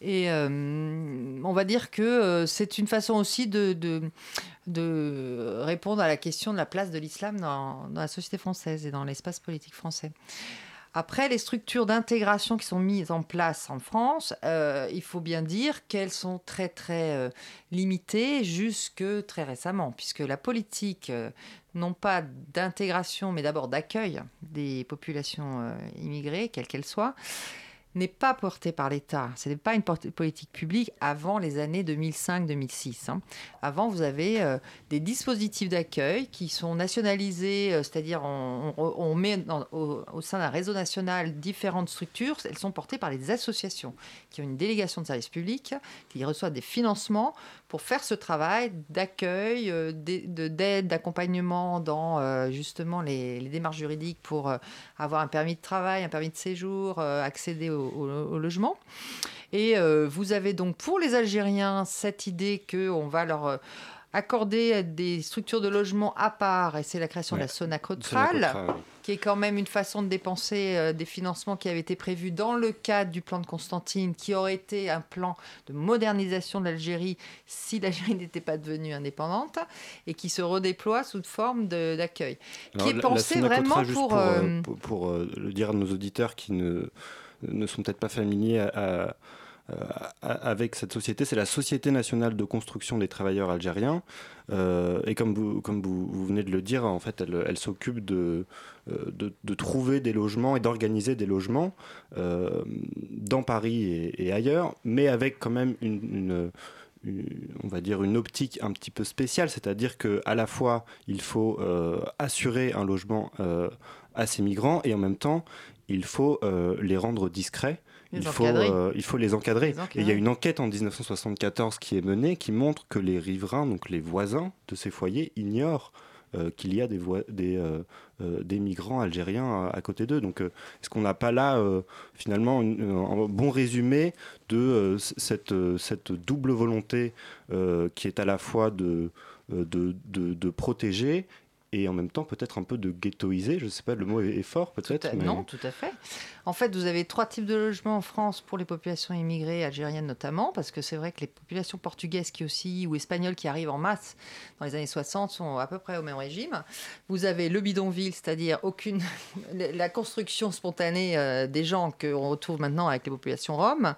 Et euh, on va dire que euh, c'est une façon aussi de, répondre à la question de la place de l'islam dans, la société française et dans l'espace politique français. Après, les structures d'intégration qui sont mises en place en France, euh, il faut bien dire qu'elles sont très très limitées jusque très récemment, puisque la politique, non pas d'intégration, mais d'abord d'accueil des populations immigrées, quelles qu'elles soient, n'est pas portée par l'État. Ce n'est pas une politique publique avant les années 2005-2006. hein. Avant, vous avez euh, des dispositifs d'accueil qui sont nationalisés, euh, c'est-à-dire on, met au sein d'un réseau national différentes structures. Elles sont portées par les associations qui ont une délégation de service public, qui reçoivent des financements pour faire ce travail d'accueil, euh, d'ai- de- d'aide, d'accompagnement dans euh, justement les, démarches juridiques pour euh, avoir un permis de travail, un permis de séjour, accéder au, au- logement. Et vous avez donc pour les Algériens cette idée qu'on va leur euh, accorder des structures de logement à part, et c'est la création de la Sonacotral, qui est quand même une façon de dépenser euh, des financements qui avaient été prévus dans le cadre du plan de Constantine, qui aurait été un plan de modernisation de l'Algérie si l'Algérie n'était pas devenue indépendante, et qui se redéploie sous forme d'accueil, qui est pensé vraiment pour... pour, euh, euh, pour- pour, euh, le dire à nos auditeurs qui ne, ne sont peut-être pas familiers à- à- à- avec cette société, c'est la Société nationale de construction des travailleurs algériens. Euh, et comme, vous, comme vous, venez de le dire, en fait, elle, s'occupe de, euh, de, de trouver des logements et d'organiser des logements euh, dans Paris et, ailleurs, mais avec quand même une, on va dire une optique un petit peu spéciale, c'est-à-dire que à la fois il faut euh, assurer un logement euh, à ces migrants et en même temps il faut euh, les rendre discrets. Il faut, euh, il faut les encadrer. Les encadrer. Et il y a une enquête en 1974 qui est menée qui montre que les riverains, donc les voisins de ces foyers, ignorent euh, qu'il y a des, euh, des migrants algériens à, à côté d'eux. Donc, est-ce qu'on n'a pas là, finalement, une- un bon résumé de cette, cette double volonté qui est à la fois de, de, de- de protéger et en même temps peut-être un peu de ghettoiser? Je ne sais pas, le mot est, fort peut-être. Mais... Non, tout à fait. En fait, vous avez trois types de logements en France pour les populations immigrées, algériennes notamment, parce que c'est vrai que les populations portugaises qui aussi, ou espagnoles qui arrivent en masse dans les années 60 sont à peu près au même régime. Vous avez le bidonville, c'est-à-dire la construction spontanée euh, des gens qu'on retrouve maintenant avec les populations roms.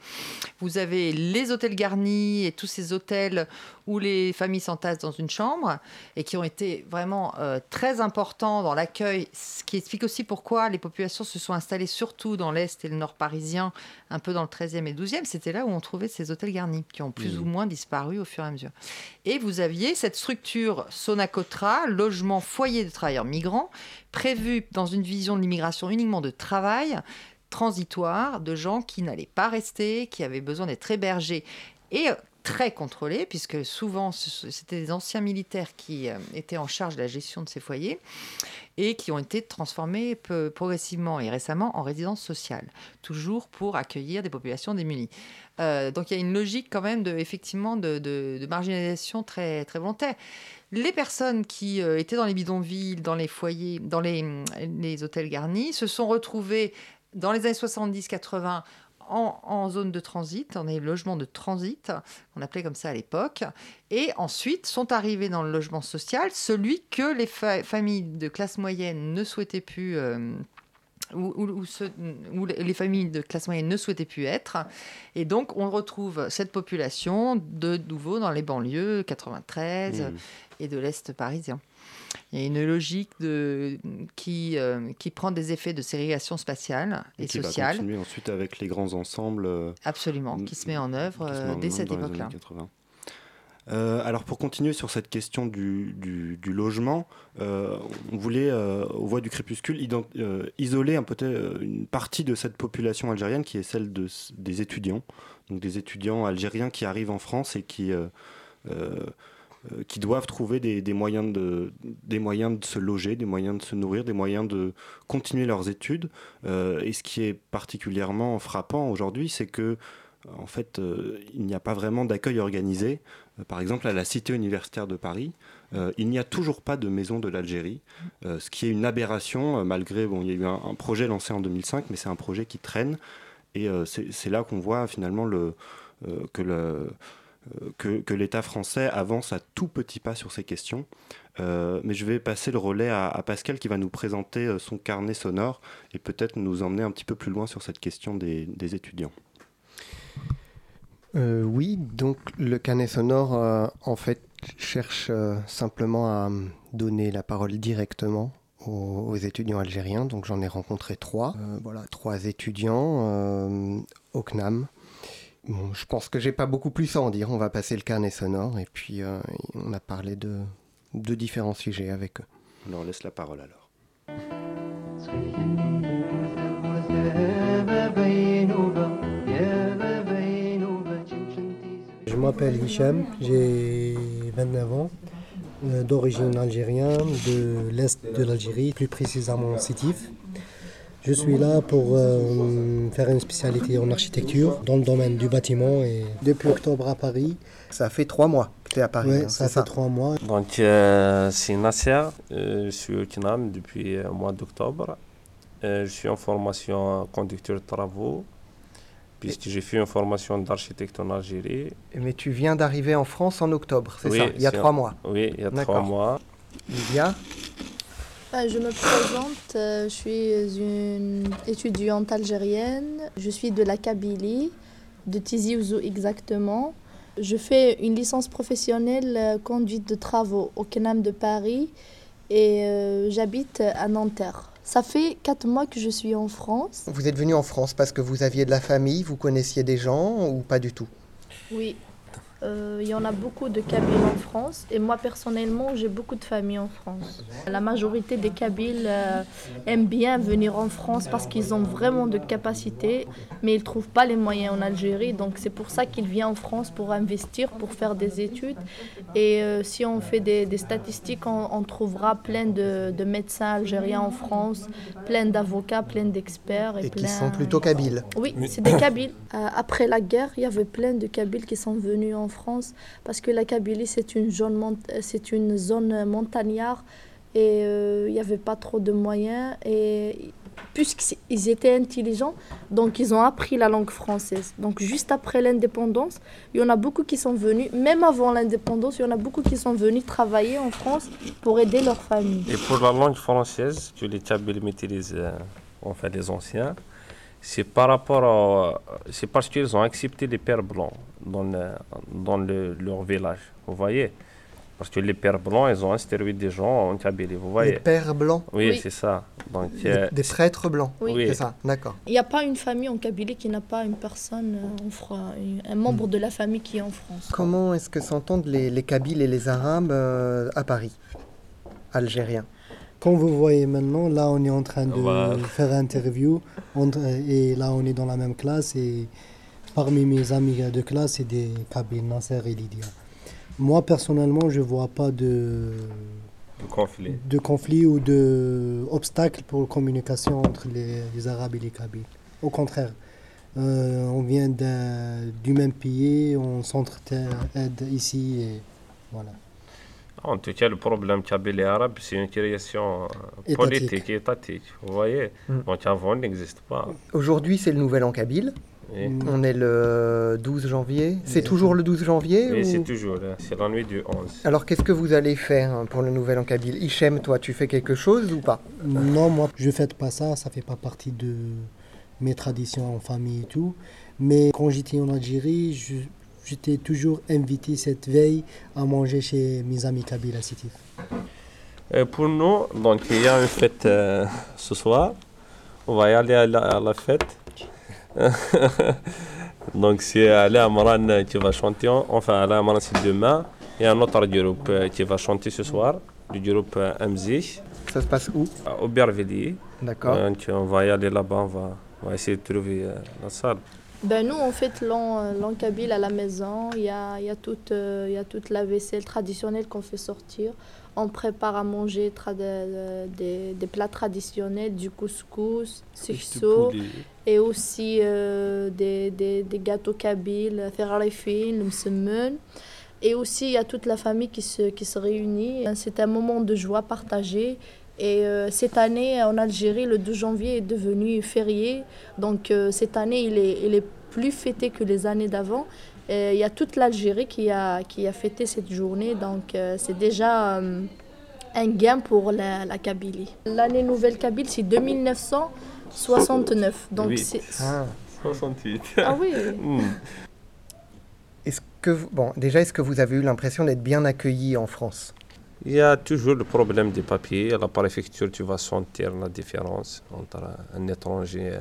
Vous avez les hôtels garnis et tous ces hôtels où les familles s'entassent dans une chambre et qui ont été vraiment euh, très importants dans l'accueil, ce qui explique aussi pourquoi les populations se sont installées surtout dans l'Est et le Nord parisien, un peu dans le 13e et 12e. C'était là où on trouvait ces hôtels garnis, qui ont plus mmh. ou moins disparu au fur et à mesure. Et vous aviez cette structure Sonacotra, logement foyer de travailleurs migrants, prévu dans une vision de l'immigration uniquement de travail, transitoire, de gens qui n'allaient pas rester, qui avaient besoin d'être hébergés. Et très contrôlés, puisque souvent c'était des anciens militaires qui euh, étaient en charge de la gestion de ces foyers et qui ont été transformés progressivement et récemment en résidence sociale, toujours pour accueillir des populations démunies. Euh, donc il y a une logique quand même de, effectivement de, marginalisation très, très volontaire. Les personnes qui euh, étaient dans les bidonvilles, dans les foyers, dans les, les hôtels garnis, se sont retrouvées dans les années 70-80 en, zone de transit, dans les logements de transit, on appelait comme ça à l'époque, et ensuite sont arrivés dans le logement social, celui que les familles de classe moyenne ne souhaitaient plus. Euh, où, les familles de classe moyenne ne souhaitaient plus être. Et donc, on retrouve cette population de nouveau dans les banlieues 93 mmh. et de l'Est parisien. Il y a une logique de, qui, euh, qui prend des effets de ségrégation spatiale et, et qui sociale. Va continuer ensuite avec les grands ensembles. Euh, Absolument, qui se met en œuvre euh, dès cette époque-là. alors pour continuer sur cette question du, du, logement, on voulait, aux voix du crépuscule, isoler un peu une partie de cette population algérienne qui est celle de, des étudiants, donc des étudiants algériens qui arrivent en France et qui qui doivent trouver des, moyens de, des moyens de se loger, des moyens de se nourrir, des moyens de continuer leurs études. Euh, et ce qui est particulièrement frappant aujourd'hui, c'est que en fait, euh, il n'y a pas vraiment d'accueil organisé. par exemple, à la Cité universitaire de Paris, il n'y a toujours pas de maison de l'Algérie, ce qui est une aberration, malgré, bon, il y a eu un, projet lancé en 2005, mais c'est un projet qui traîne. Et c'est là qu'on voit finalement le, que le euh, que, l'État français avance à tout petit pas sur ces questions. Euh, mais je vais passer le relais à, Pascal qui va nous présenter euh, son carnet sonore et peut-être nous emmener un petit peu plus loin sur cette question des, étudiants. oui, donc le carnet sonore, en fait, cherche simplement à donner la parole directement aux, étudiants algériens. Donc j'en ai rencontré trois. voilà, trois étudiants au CNAM, je pense que j'ai pas beaucoup plus à en dire. On va passer le carnet sonore et puis euh, on a parlé de, de différents sujets avec eux. On leur laisse la parole alors. Je m'appelle Hicham, j'ai 29 ans, euh, d'origine algérienne, de l'est de l'Algérie, plus précisément Sétif. Je suis là pour euh, faire une spécialité en architecture dans le domaine du bâtiment et depuis octobre à Paris. Ça fait trois mois que tu es à Paris. Oui, hein, ça fait trois mois. Donc euh, c'est Nasser, euh, je suis au KINAM depuis le mois d'octobre. je suis en formation conducteur de travaux puisque j'ai fait une formation d'architecte en Algérie. Mais tu viens d'arriver en France en octobre, c'est ça Il y a trois mois Oui, il y a trois mois. Lydia euh, je me présente, euh, je suis une étudiante algérienne, je suis de la Kabylie, de Tizi Ouzou exactement. Je fais une licence professionnelle euh, conduite de travaux au CNAM de Paris et j'habite à Nanterre. Ça fait quatre mois que je suis en France. Vous êtes venu en France parce que vous aviez de la famille, vous connaissiez des gens ou pas du tout? Oui, euh, il y en a beaucoup de Kabyles en France et moi personnellement j'ai beaucoup de familles en France. La majorité des Kabyles euh, aiment bien venir en France parce qu'ils ont vraiment de capacités mais ils ne trouvent pas les moyens en Algérie donc c'est pour ça qu'ils viennent en France pour investir, pour faire des études et euh, si on fait des, statistiques on, trouvera plein de, médecins algériens en France, plein d'avocats, plein d'experts. Et, qui sont plutôt Kabyles. Oui, c'est des Kabyles. après la guerre il y avait plein de Kabyles qui sont venus en France parce que la Kabylie, c'est une zone, c'est une zone montagnarde et euh, il n'y avait pas trop de moyens. Et puisqu'ils étaient intelligents, donc ils ont appris la langue française. Donc juste après l'indépendance, il y en a beaucoup qui sont venus, même avant l'indépendance, il y en a beaucoup qui sont venus travailler en France pour aider leur famille. Et pour la langue française, que les Kabyles maîtrisent, euh, enfin les anciens, c'est par rapport à, c'est parce qu'ils ont accepté les pères blancs dans, dans leur village. Vous voyez? Parce que les pères blancs, ils ont instauré des gens en Kabylie, vous voyez? Les pères blancs? Oui, c'est ça. Donc, euh, des prêtres blancs Oui, c'est ça, d'accord. Il n'y a pas une famille en Kabylie qui n'a pas une personne, euh, en France, un membre de la famille qui est en France. Comment est-ce que s'entendent les, les Kabyles et les Arabes euh, à Paris, algériens Comme vous voyez maintenant, là on est en train de faire interview et là on est dans la même classe et parmi mes amis de classe, c'est des Kabyles, Nasser et Lydia. Moi, personnellement, je ne vois pas de, de conflit. de conflit ou d'obstacle pour la communication entre les, Arabes et les Kabyles. Au contraire, euh, on vient du même pays, on s'entraide ici et voilà. En tout cas, le problème kabyle et arabe, c'est une création euh, politique et étatique. Vous voyez? Mm. Donc avant, il n'existe pas. Aujourd'hui, c'est le nouvel an kabyle. On est le 12 janvier. C'est toujours le 12 janvier Oui, c'est toujours. C'est la nuit du 11. Alors, qu'est-ce que vous allez faire hein, pour le Nouvel An Kabyle? Hichem, toi, tu fais quelque chose ou pas? Non, moi, je ne fais pas ça. Ça fait pas partie de mes traditions en famille et tout. Mais quand j'étais en Algérie, j'étais toujours invité cette veille à manger chez mes amis kabyles à Sétif. Euh, pour nous, donc, il y a une fête euh, ce soir. On va y aller à la fête. Donc c'est Alain Amran qui va chanter, enfin Alain Amran c'est demain, et un autre groupe qui va chanter ce soir, du groupe MZ. Ça se passe où? Au Bervilliers. D'accord. Donc on va y aller là-bas, on va, on va essayer de trouver euh, la salle. Ben nous, on fait l'an kabyle à la maison. Il y a, y, a toute, euh, y a toute la vaisselle traditionnelle qu'on fait sortir. On prépare à manger des, des, plats traditionnels, du couscous, sikso, et aussi euh, des, des, des, gâteaux kabyles, ferrarifin, le msemen. Et aussi, il y a toute la famille qui se, qui se réunit. C'est un moment de joie partagée. Et euh, cette année, en Algérie, le 2 janvier est devenu férié. Donc euh, cette année, il est, il est plus fêté que les années d'avant. Il y a toute l'Algérie qui a, qui a fêté cette journée. Donc c'est déjà un gain pour la, la Kabylie. L'année nouvelle Kabyle, c'est 2900. 69. Donc c'est. Ah, 68. Ah oui. Hmm. Est-ce que bon, déjà, est-ce que vous avez eu l'impression d'être bien accueilli en France? Il y a toujours le problème des papiers. À la préfecture, tu vas sentir la différence entre un étranger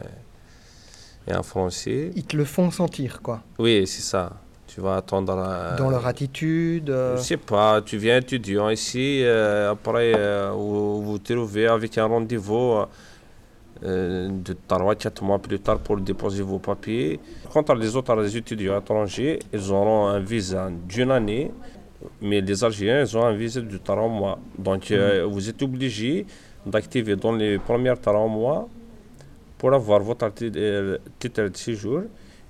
et un Français. Ils te le font sentir, quoi. Oui, c'est ça. Tu vas attendre. Dans leur attitude euh... Je sais pas, tu viens étudiant ici, euh, après euh, vous vous trouvez avec un rendez-vous euh, de 3 4 mois plus tard pour déposer vos papiers. Quant à les autres étudiants étrangers, ils auront un visa d'une année, mais les Algériens, ils ont un visa de 3 mois. Donc euh, mm. vous êtes obligé d'activer dans les premiers 3 mois pour avoir votre euh, titre de séjour.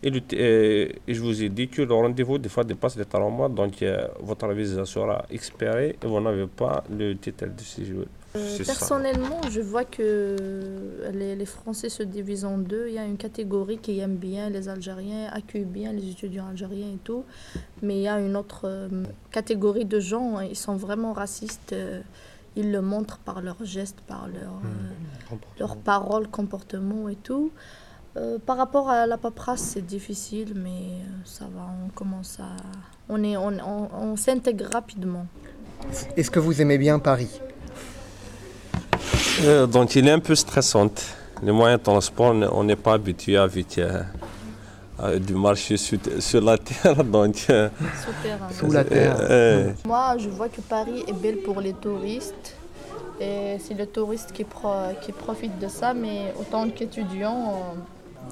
Et, je vous ai dit que le rendez-vous des fois dépasse les 3 mois, donc votre visa sera expiré et vous n'avez pas le titre de séjour. Euh, personnellement, je vois que les, Français se divisent en deux. Il y a une catégorie qui aime bien les Algériens, accueille bien les étudiants algériens et tout. Mais il y a une autre euh, catégorie de gens, hein, ils sont vraiment racistes. Euh, ils le montrent par leurs gestes, par leurs leur paroles, comportements et tout. par rapport à la paperasse, c'est difficile, mais ça va, on commence à... On, est, on, on s'intègre rapidement. Est-ce que vous aimez bien Paris? Euh, donc il est un peu stressant. Les moyens de transport, on n'est pas habitué avec euh, du marché sur, la terre. Donc, euh, Sous la terre. Moi, je vois que Paris est belle pour les touristes. Et c'est les touristes qui, qui profitent de ça, mais autant qu'étudiants,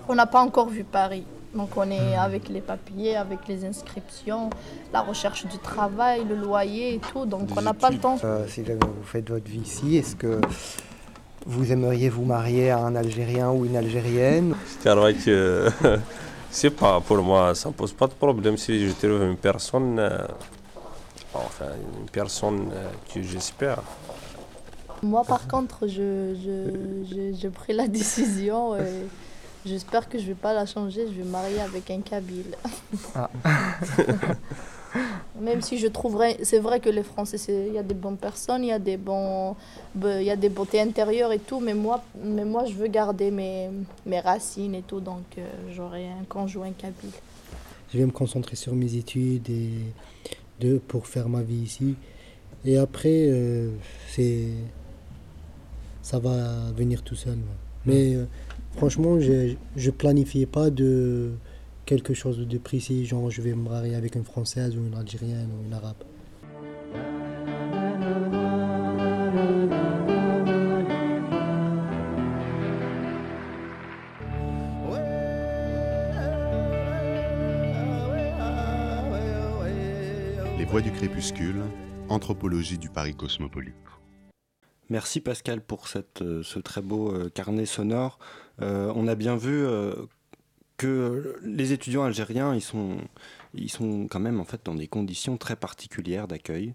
on n'a pas encore vu Paris. Donc on est avec les papiers, avec les inscriptions, la recherche du travail, le loyer et tout. Donc on n'a pas le temps. si jamais vous faites votre vie ici, est-ce que vous aimeriez vous marier à un Algérien ou une Algérienne? C'est vrai que c'est pas pour moi, ça ne pose pas de problème si je trouve une personne, euh, enfin une personne euh, que j'espère Moi, par contre, je, je, je, pris la décision. Et j'espère que je ne vais pas la changer. Je vais marier avec un Kabyle. Ah. Même si je trouverais, c'est vrai que les Français, il y a des bonnes personnes, il y a des bons, il y a des beautés intérieures et tout, mais moi, mais moi, je veux garder mes, mes racines et tout, donc euh, j'aurai un conjoint kabyle. Je vais me concentrer sur mes études et de pour faire ma vie ici. Et après, euh, c'est, ça va venir tout seul. Mais euh, franchement, je ne planifiais pas de quelque chose de précis, genre je vais me marier avec une Française ou une Algérienne ou une Arabe. Les voix du crépuscule, anthropologie du Paris cosmopolite. Merci Pascal pour cette, euh, ce très beau euh, carnet sonore. Euh, on a bien vu que les étudiants algériens, ils sont, ils sont quand même en fait dans des conditions très particulières d'accueil,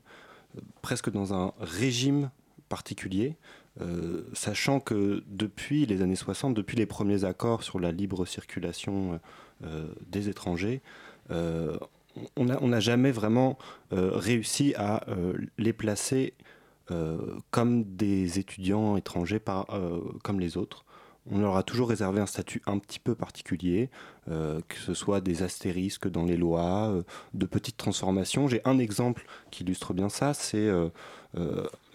euh, presque dans un régime particulier, euh, sachant que depuis les années 60, depuis les premiers accords sur la libre circulation euh, des étrangers, on n'a jamais vraiment réussi à les placer comme des étudiants étrangers par, comme les autres on leur a toujours réservé un statut un petit peu particulier, euh, que ce soit des astérisques dans les lois, euh, de petites transformations. J'ai un exemple qui illustre bien ça, c'est euh,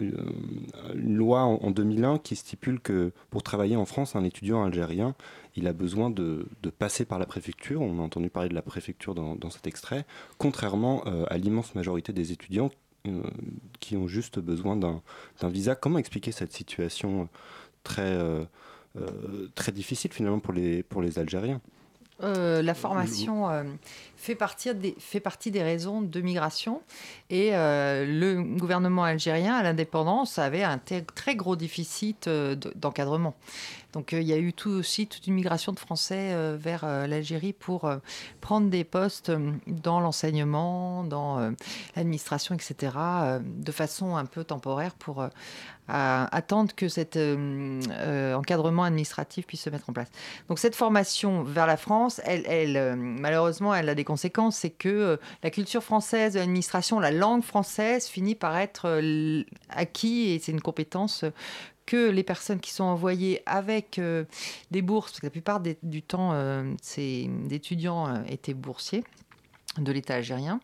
une loi en, 2001 qui stipule que pour travailler en France, un étudiant algérien, il a besoin de, passer par la préfecture. On a entendu parler de la préfecture dans, cet extrait, contrairement à l'immense majorité des étudiants qui ont juste besoin d'un visa. Comment expliquer cette situation très très difficile finalement pour les, Algériens. Euh, la formation euh, fait, partie des, fait partie des raisons de migration et le gouvernement algérien à l'indépendance avait un très gros déficit d'encadrement. Donc il y a eu tout aussi toute une migration de Français vers l'Algérie pour prendre des postes dans l'enseignement, dans l'administration, etc., de façon un peu temporaire pour attendre que cet euh, euh, encadrement administratif puisse se mettre en place. Donc cette formation vers la France, elle, euh, malheureusement, elle a des conséquences. C'est que la culture française, l'administration, la langue française finit par être acquis et c'est une compétence que les personnes qui sont envoyées avec des bourses, parce que la plupart du temps, ces étudiants étaient boursiers, de l'État algérien.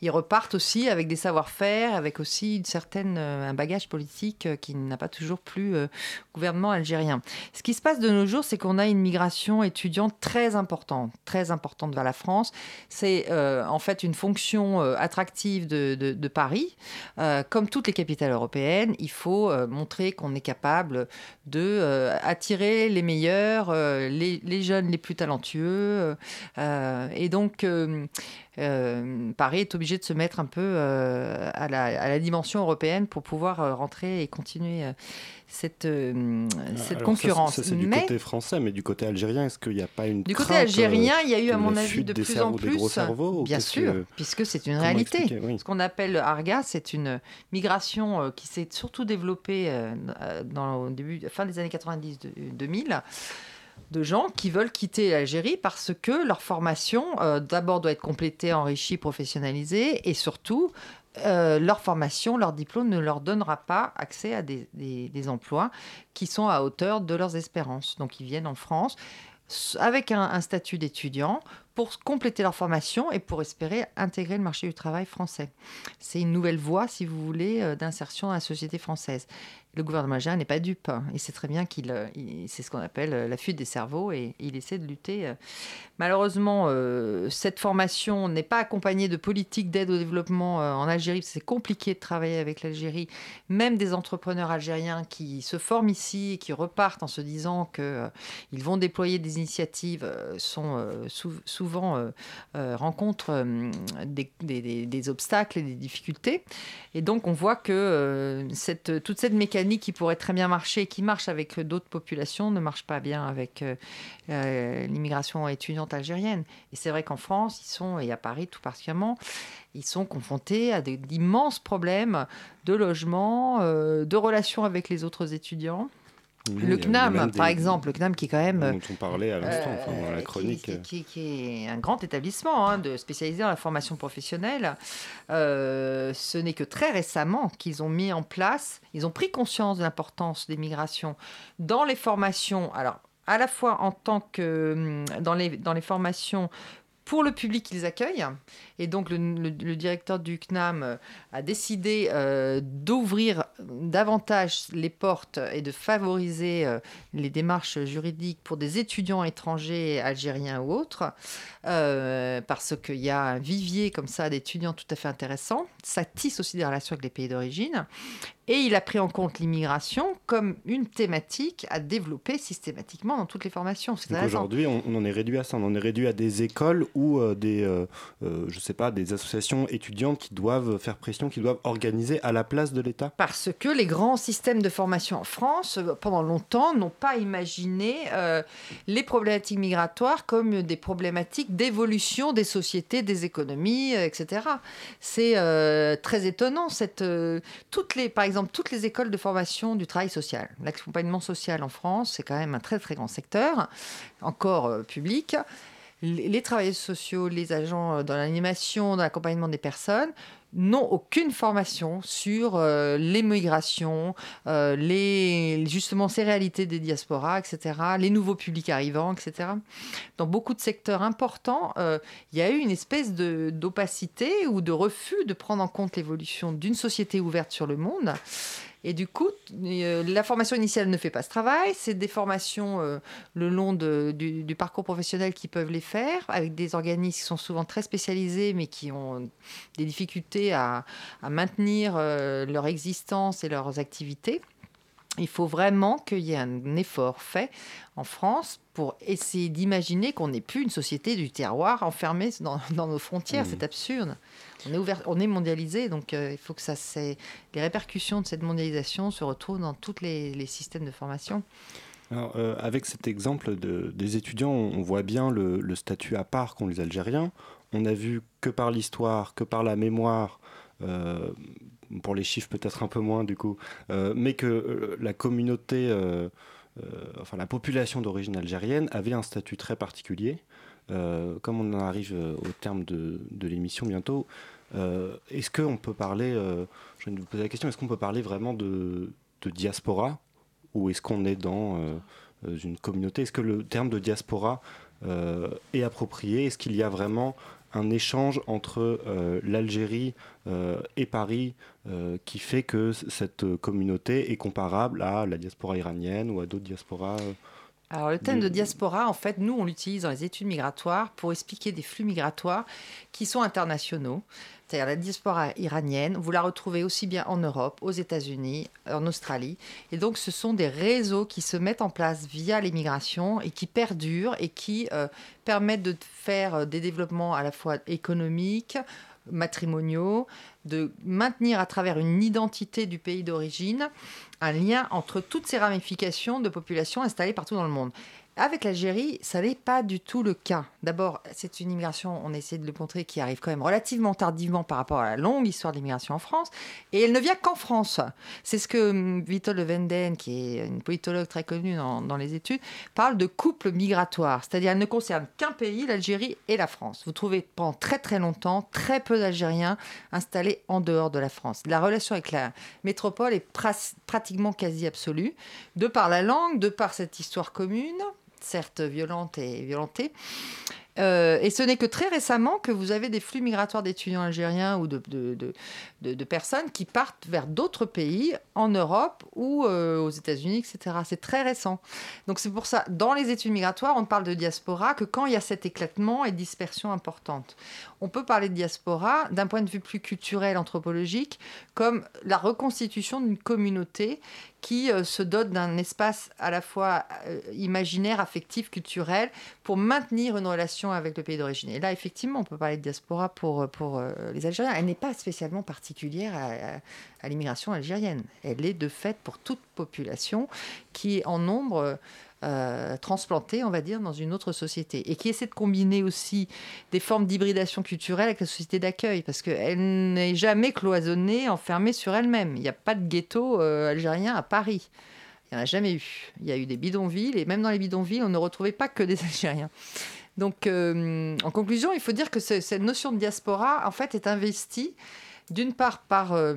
Ils repartent aussi avec des savoir-faire, avec aussi une certaine, euh, un bagage politique euh, qui n'a pas toujours plu euh, gouvernement algérien. Ce qui se passe de nos jours, c'est qu'on a une migration étudiante très importante, très importante vers la France. C'est en fait une fonction attractive de, de, Paris. comme toutes les capitales européennes, il faut montrer qu'on est capable de attirer les meilleurs, les, les, jeunes les plus talentueux. et donc, euh, Paris est obligé de se mettre un peu euh, à, la, dimension européenne pour pouvoir euh, rentrer et continuer cette, cette concurrence. Ça, c'est du côté français, mais du côté algérien, est-ce qu'il n'y a pas une Du côté algérien, il y a eu, à mon avis, de plus en plus. bien sûr, puisque c'est une réalité. Ce qu'on appelle Arga, c'est une migration qui s'est surtout développée dans, au début, fin des années 90-2000 de gens qui veulent quitter l'Algérie parce que leur formation, euh, d'abord, doit être complétée, enrichie, professionnalisée, et surtout, euh, leur formation, leur diplôme ne leur donnera pas accès à des, emplois qui sont à hauteur de leurs espérances. Donc, ils viennent en France avec un statut d'étudiant pour compléter leur formation et pour espérer intégrer le marché du travail français. C'est une nouvelle voie, si vous voulez, euh, d'insertion dans la société française le gouvernement algérien n'est pas dupe. Il sait très bien qu'il, euh, c'est ce qu'on appelle euh, la fuite des cerveaux et il essaie de lutter. Malheureusement, cette formation n'est pas accompagnée de politiques d'aide au développement en Algérie. C'est compliqué de travailler avec l'Algérie. Même des entrepreneurs algériens qui se forment ici et qui repartent en se disant qu'ils vont déployer des initiatives sont souvent rencontrent des, obstacles et des difficultés. Et donc on voit que cette, toute cette mécanique qui pourrait très bien marcher, et qui marche avec d'autres populations, ne marche pas bien avec l'immigration étudiante algérienne. Et c'est vrai qu'en France, ils sont, et à Paris tout particulièrement, ils sont confrontés à d'immenses problèmes de logement, euh, de relations avec les autres étudiants. Le CNAM, par exemple, le CNAM qui est quand même... Dont on parlait à l'instant, dans la euh, chronique. Qui, est un grand établissement hein, de, spécialisé dans la formation professionnelle. Euh, ce n'est que très récemment qu'ils ont mis en place, ils ont pris conscience de l'importance des migrations dans les formations. Alors, à la fois en tant que hum, dans les, dans les formations pour le public qu'ils accueillent. Et donc le, directeur du CNAM euh, a décidé euh, d'ouvrir davantage les portes et de favoriser euh, les démarches juridiques pour des étudiants étrangers, algériens ou autres, parce qu'il y a un vivier comme ça d'étudiants tout à fait intéressant. Ça tisse aussi des relations avec les pays d'origine. Et il a pris en compte l'immigration comme une thématique à développer systématiquement dans toutes les formations. Aujourd'hui, on, on, en est réduit à ça. On en est réduit à des écoles ou euh, des, euh, je sais pas, des associations étudiantes qui doivent faire pression, qui doivent organiser à la place de l'État. Parce que les grands systèmes de formation en France, pendant longtemps, n'ont pas imaginé les problématiques migratoires comme des problématiques d'évolution des sociétés, des économies, etc. C'est très étonnant. Toutes les, par exemple, toutes les écoles de formation du travail social. L'accompagnement social en France, c'est quand même un très très grand secteur, encore euh, public. Les, travailleurs sociaux, les agents euh, dans l'animation, dans l'accompagnement des personnes, n'ont aucune formation sur euh, l'émigration, les, justement ces réalités des diasporas, etc., les nouveaux publics arrivants, etc. Dans beaucoup de secteurs importants, il y a eu une espèce d'opacité ou de refus de prendre en compte l'évolution d'une société ouverte sur le monde. Et du coup, euh, la formation initiale ne fait pas ce travail. C'est des formations euh, le long du, parcours professionnel qui peuvent les faire, avec des organismes qui sont souvent très spécialisés, mais qui ont des difficultés à, maintenir euh, leur existence et leurs activités. Il faut vraiment qu'il y ait un effort fait en France pour essayer d'imaginer qu'on n'est plus une société du terroir enfermée dans, nos frontières. Mmh. C'est absurde. On est, ouvert, on est mondialisé, donc euh, il faut que ça, les répercussions de cette mondialisation se retrouvent dans tous les, systèmes de formation. Alors, euh, avec cet exemple de, des étudiants, on voit bien le, statut à part qu'ont les Algériens. On a vu que par l'histoire, que par la mémoire, euh, pour les chiffres peut-être un peu moins du coup, mais que la communauté euh, enfin la population d'origine algérienne avait un statut très particulier. Euh, comme on en arrive euh, au terme de, l'émission bientôt, est-ce qu'on peut parler, je vais vous poser la question, est-ce qu'on peut parler vraiment de, diaspora ou est-ce qu'on est dans une communauté? Est-ce que le terme de diaspora est approprié? Est-ce qu'il y a vraiment un échange entre euh, l'Algérie euh, et Paris euh, qui fait que cette communauté est comparable à la diaspora iranienne ou à d'autres diasporas alors le thème de diaspora, en fait, nous, on l'utilise dans les études migratoires pour expliquer des flux migratoires qui sont internationaux. C'est-à-dire la diaspora iranienne, vous la retrouvez aussi bien en Europe, aux États-Unis, en Australie. Et donc ce sont des réseaux qui se mettent en place via l'immigration et qui perdurent et qui euh, permettent de faire euh, des développements à la fois économiques, matrimoniaux, de maintenir à travers une identité du pays d'origine un lien entre toutes ces ramifications de populations installées partout dans le monde. Avec l'Algérie, ça n'est pas du tout le cas. D'abord, c'est une immigration, on essaie de le montrer, qui arrive quand même relativement tardivement par rapport à la longue histoire de l'immigration en France, et elle ne vient qu'en France. C'est ce que hum, Vitol de Venden, qui est une politologue très connue dans, les études, parle de couple migratoire, c'est-à-dire elle ne concerne qu'un pays, l'Algérie et la France. Vous trouvez pendant très très longtemps très peu d'Algériens installés en dehors de la France. La relation avec la métropole est pratiquement quasi absolue, de par la langue, de par cette histoire commune certes violente et violentée. Euh, et ce n'est que très récemment que vous avez des flux migratoires d'étudiants algériens ou de, personnes qui partent vers d'autres pays en Europe ou euh, aux États-Unis, etc. C'est très récent. Donc c'est pour ça, dans les études migratoires, on ne parle de diaspora que quand il y a cet éclatement et dispersion importante. On peut parler de diaspora d'un point de vue plus culturel, anthropologique, comme la reconstitution d'une communauté qui euh, se dote d'un espace à la fois imaginaire, affectif, culturel, pour maintenir une relation avec le pays d'origine. Et là, effectivement, on peut parler de diaspora pour, pour les Algériens. Elle n'est pas spécialement particulière à, l'immigration algérienne. Elle est de fait pour toute population qui en nombre euh, transplantée, on va dire, dans une autre société. Et qui essaie de combiner aussi des formes d'hybridation culturelle avec la société d'accueil, parce qu'elle n'est jamais cloisonnée, enfermée sur elle-même. Il n'y a pas de ghetto euh, algérien à Paris. Il n'y en a jamais eu. Il y a eu des bidonvilles, et même dans les bidonvilles, on ne retrouvait pas que des Algériens. Donc, euh, en conclusion, il faut dire que cette notion de diaspora, en fait, est investie d'une part par euh,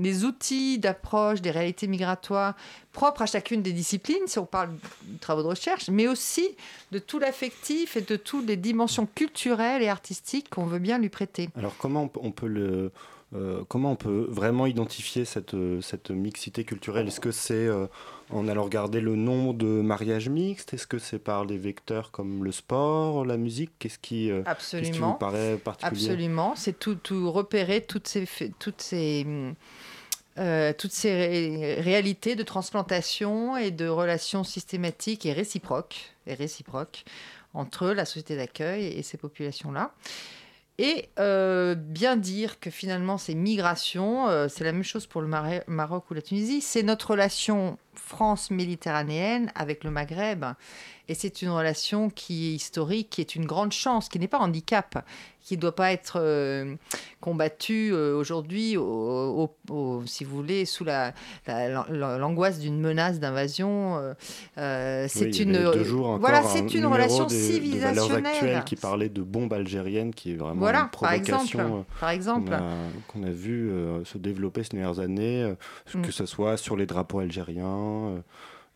les outils d'approche des réalités migratoires propres à chacune des disciplines, si on parle de travaux de recherche, mais aussi de tout l'affectif et de toutes les dimensions culturelles et artistiques qu'on veut bien lui prêter. Alors comment on peut le... Euh, comment on peut vraiment identifier cette, cette mixité culturelle? Est-ce que c'est en allant regarder le nombre de mariages mixtes Est-ce que c'est par des vecteurs comme le sport, la musique? Qu'est-ce qui, euh, vous paraît particulier? Absolument, c'est tout, tout, repérer toutes ces, toutes ces, euh, toutes ces réalités de transplantation et de relations systématiques et réciproques, et réciproques entre la société d'accueil et ces populations-là. Et euh, bien dire que finalement ces migrations, c'est la même chose pour le Maroc ou la Tunisie, c'est notre relation France méditerranéenne avec le Maghreb. Et c'est une relation qui est historique, qui est une grande chance, qui n'est pas handicap, qui ne doit pas être euh, combattue euh, aujourd'hui, si vous voulez, sous l'angoisse d'une menace d'invasion. Euh, c'est une, voilà, c'est une relation civilisationnelle. qui parlait de bombes algériennes, qui est vraiment voilà, une provocation par exemple, qu'on a, vu se développer ces dernières années, mm. que ce soit sur les drapeaux algériens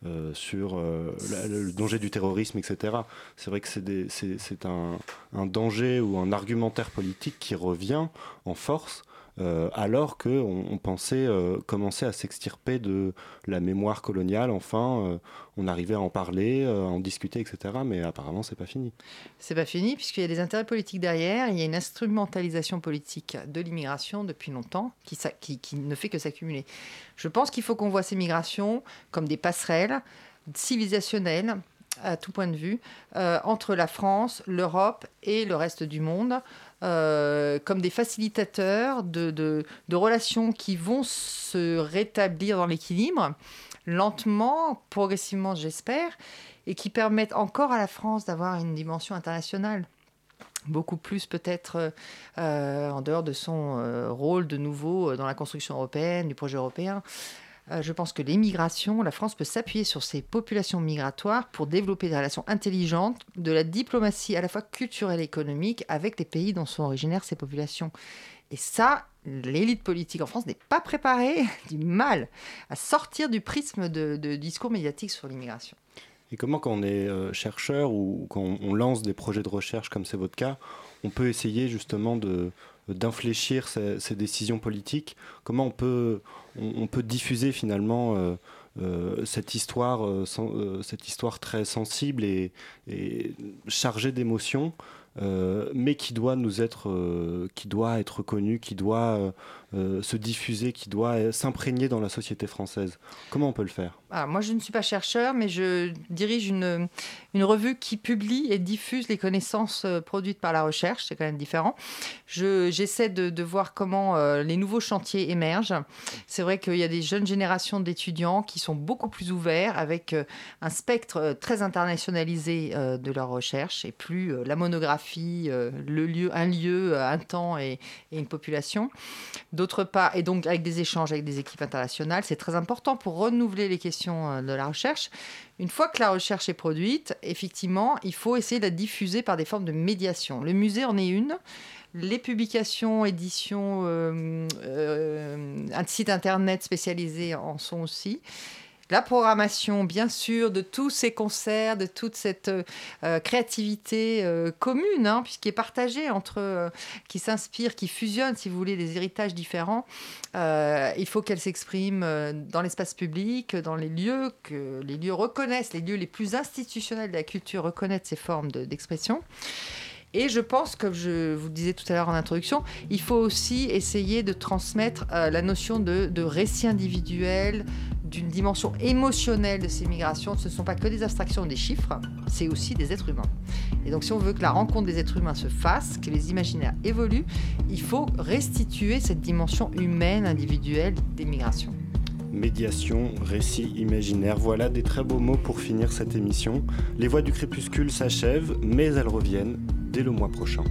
euh, sur euh, le danger du terrorisme, etc. C'est vrai que c'est un, un, danger ou un argumentaire politique qui revient en force euh, alors qu'on on pensait euh, commencer à s'extirper de la mémoire coloniale. Enfin, euh, on arrivait à en parler, à en discuter, etc. Mais apparemment, c'est pas fini. C'est pas fini puisqu'il y a des intérêts politiques derrière. Il y a une instrumentalisation politique de l'immigration depuis longtemps qui, ne fait que s'accumuler. Je pense qu'il faut qu'on voit ces migrations comme des passerelles civilisationnelles à tout point de vue, entre la France, l'Europe et le reste du monde, euh, comme des facilitateurs de, de, relations qui vont se rétablir dans l'équilibre, lentement, progressivement, j'espère, et qui permettent encore à la France d'avoir une dimension internationale beaucoup plus peut-être euh, en dehors de son euh, rôle de nouveau dans la construction européenne, du projet européen. Euh, je pense que l'immigration, la France peut s'appuyer sur ces populations migratoires pour développer des relations intelligentes, de la diplomatie à la fois culturelle et économique avec les pays dont sont originaires ces populations. Et ça, l'élite politique en France n'est pas préparée, du mal, à sortir du prisme de, discours médiatiques sur l'immigration. Et comment, quand on est euh, chercheur ou quand on lance des projets de recherche comme c'est votre cas, on peut essayer justement de, d'infléchir ces, décisions politiques. Comment on peut, diffuser finalement euh, euh, cette, histoire, euh, cette histoire très sensible et, chargée d'émotions mais qui doit nous être, qui doit être connu, qui doit euh, se diffuser, qui doit s'imprégner dans la société française. Comment on peut le faire? Ah, Moi, je ne suis pas chercheur, mais je dirige une, une revue qui publie et diffuse les connaissances produites par la recherche. C'est quand même différent. J'essaie de, de, voir comment les nouveaux chantiers émergent. C'est vrai qu'il y a des jeunes générations d'étudiants qui sont beaucoup plus ouverts, avec un spectre très internationalisé de leur recherche et plus la monographie euh, le lieu, un lieu, euh, un temps et, une population. D'autre part, et donc avec des échanges avec des équipes internationales, c'est très important pour renouveler les questions euh, de la recherche. Une fois que la recherche est produite, effectivement, il faut essayer de la diffuser par des formes de médiation. Le musée en est une. Les publications, éditions, un site internet spécialisé en sont aussi la programmation, bien sûr, de tous ces concerts, de toute cette euh, euh, créativité euh, commune, hein, puisqu'elle est partagée entre, qui s'inspire, qui fusionne, si vous voulez, des héritages différents. il faut qu'elle s'exprime dans l'espace public, dans les lieux que les lieux reconnaissent, les lieux les plus institutionnels de la culture reconnaissent ces formes d'expression. Et je pense, comme je vous disais tout à l'heure en introduction, il faut aussi essayer de transmettre la notion de, de récit individuel, d'une dimension émotionnelle de ces migrations, ce ne sont pas que des abstractions ou des chiffres, c'est aussi des êtres humains. Et donc si on veut que la rencontre des êtres humains se fasse, que les imaginaires évoluent, il faut restituer cette dimension humaine, individuelle des migrations. Médiation, récit, imaginaire, voilà des très beaux mots pour finir cette émission. Les voix du crépuscule s'achèvent, mais elles reviennent dès le mois prochain.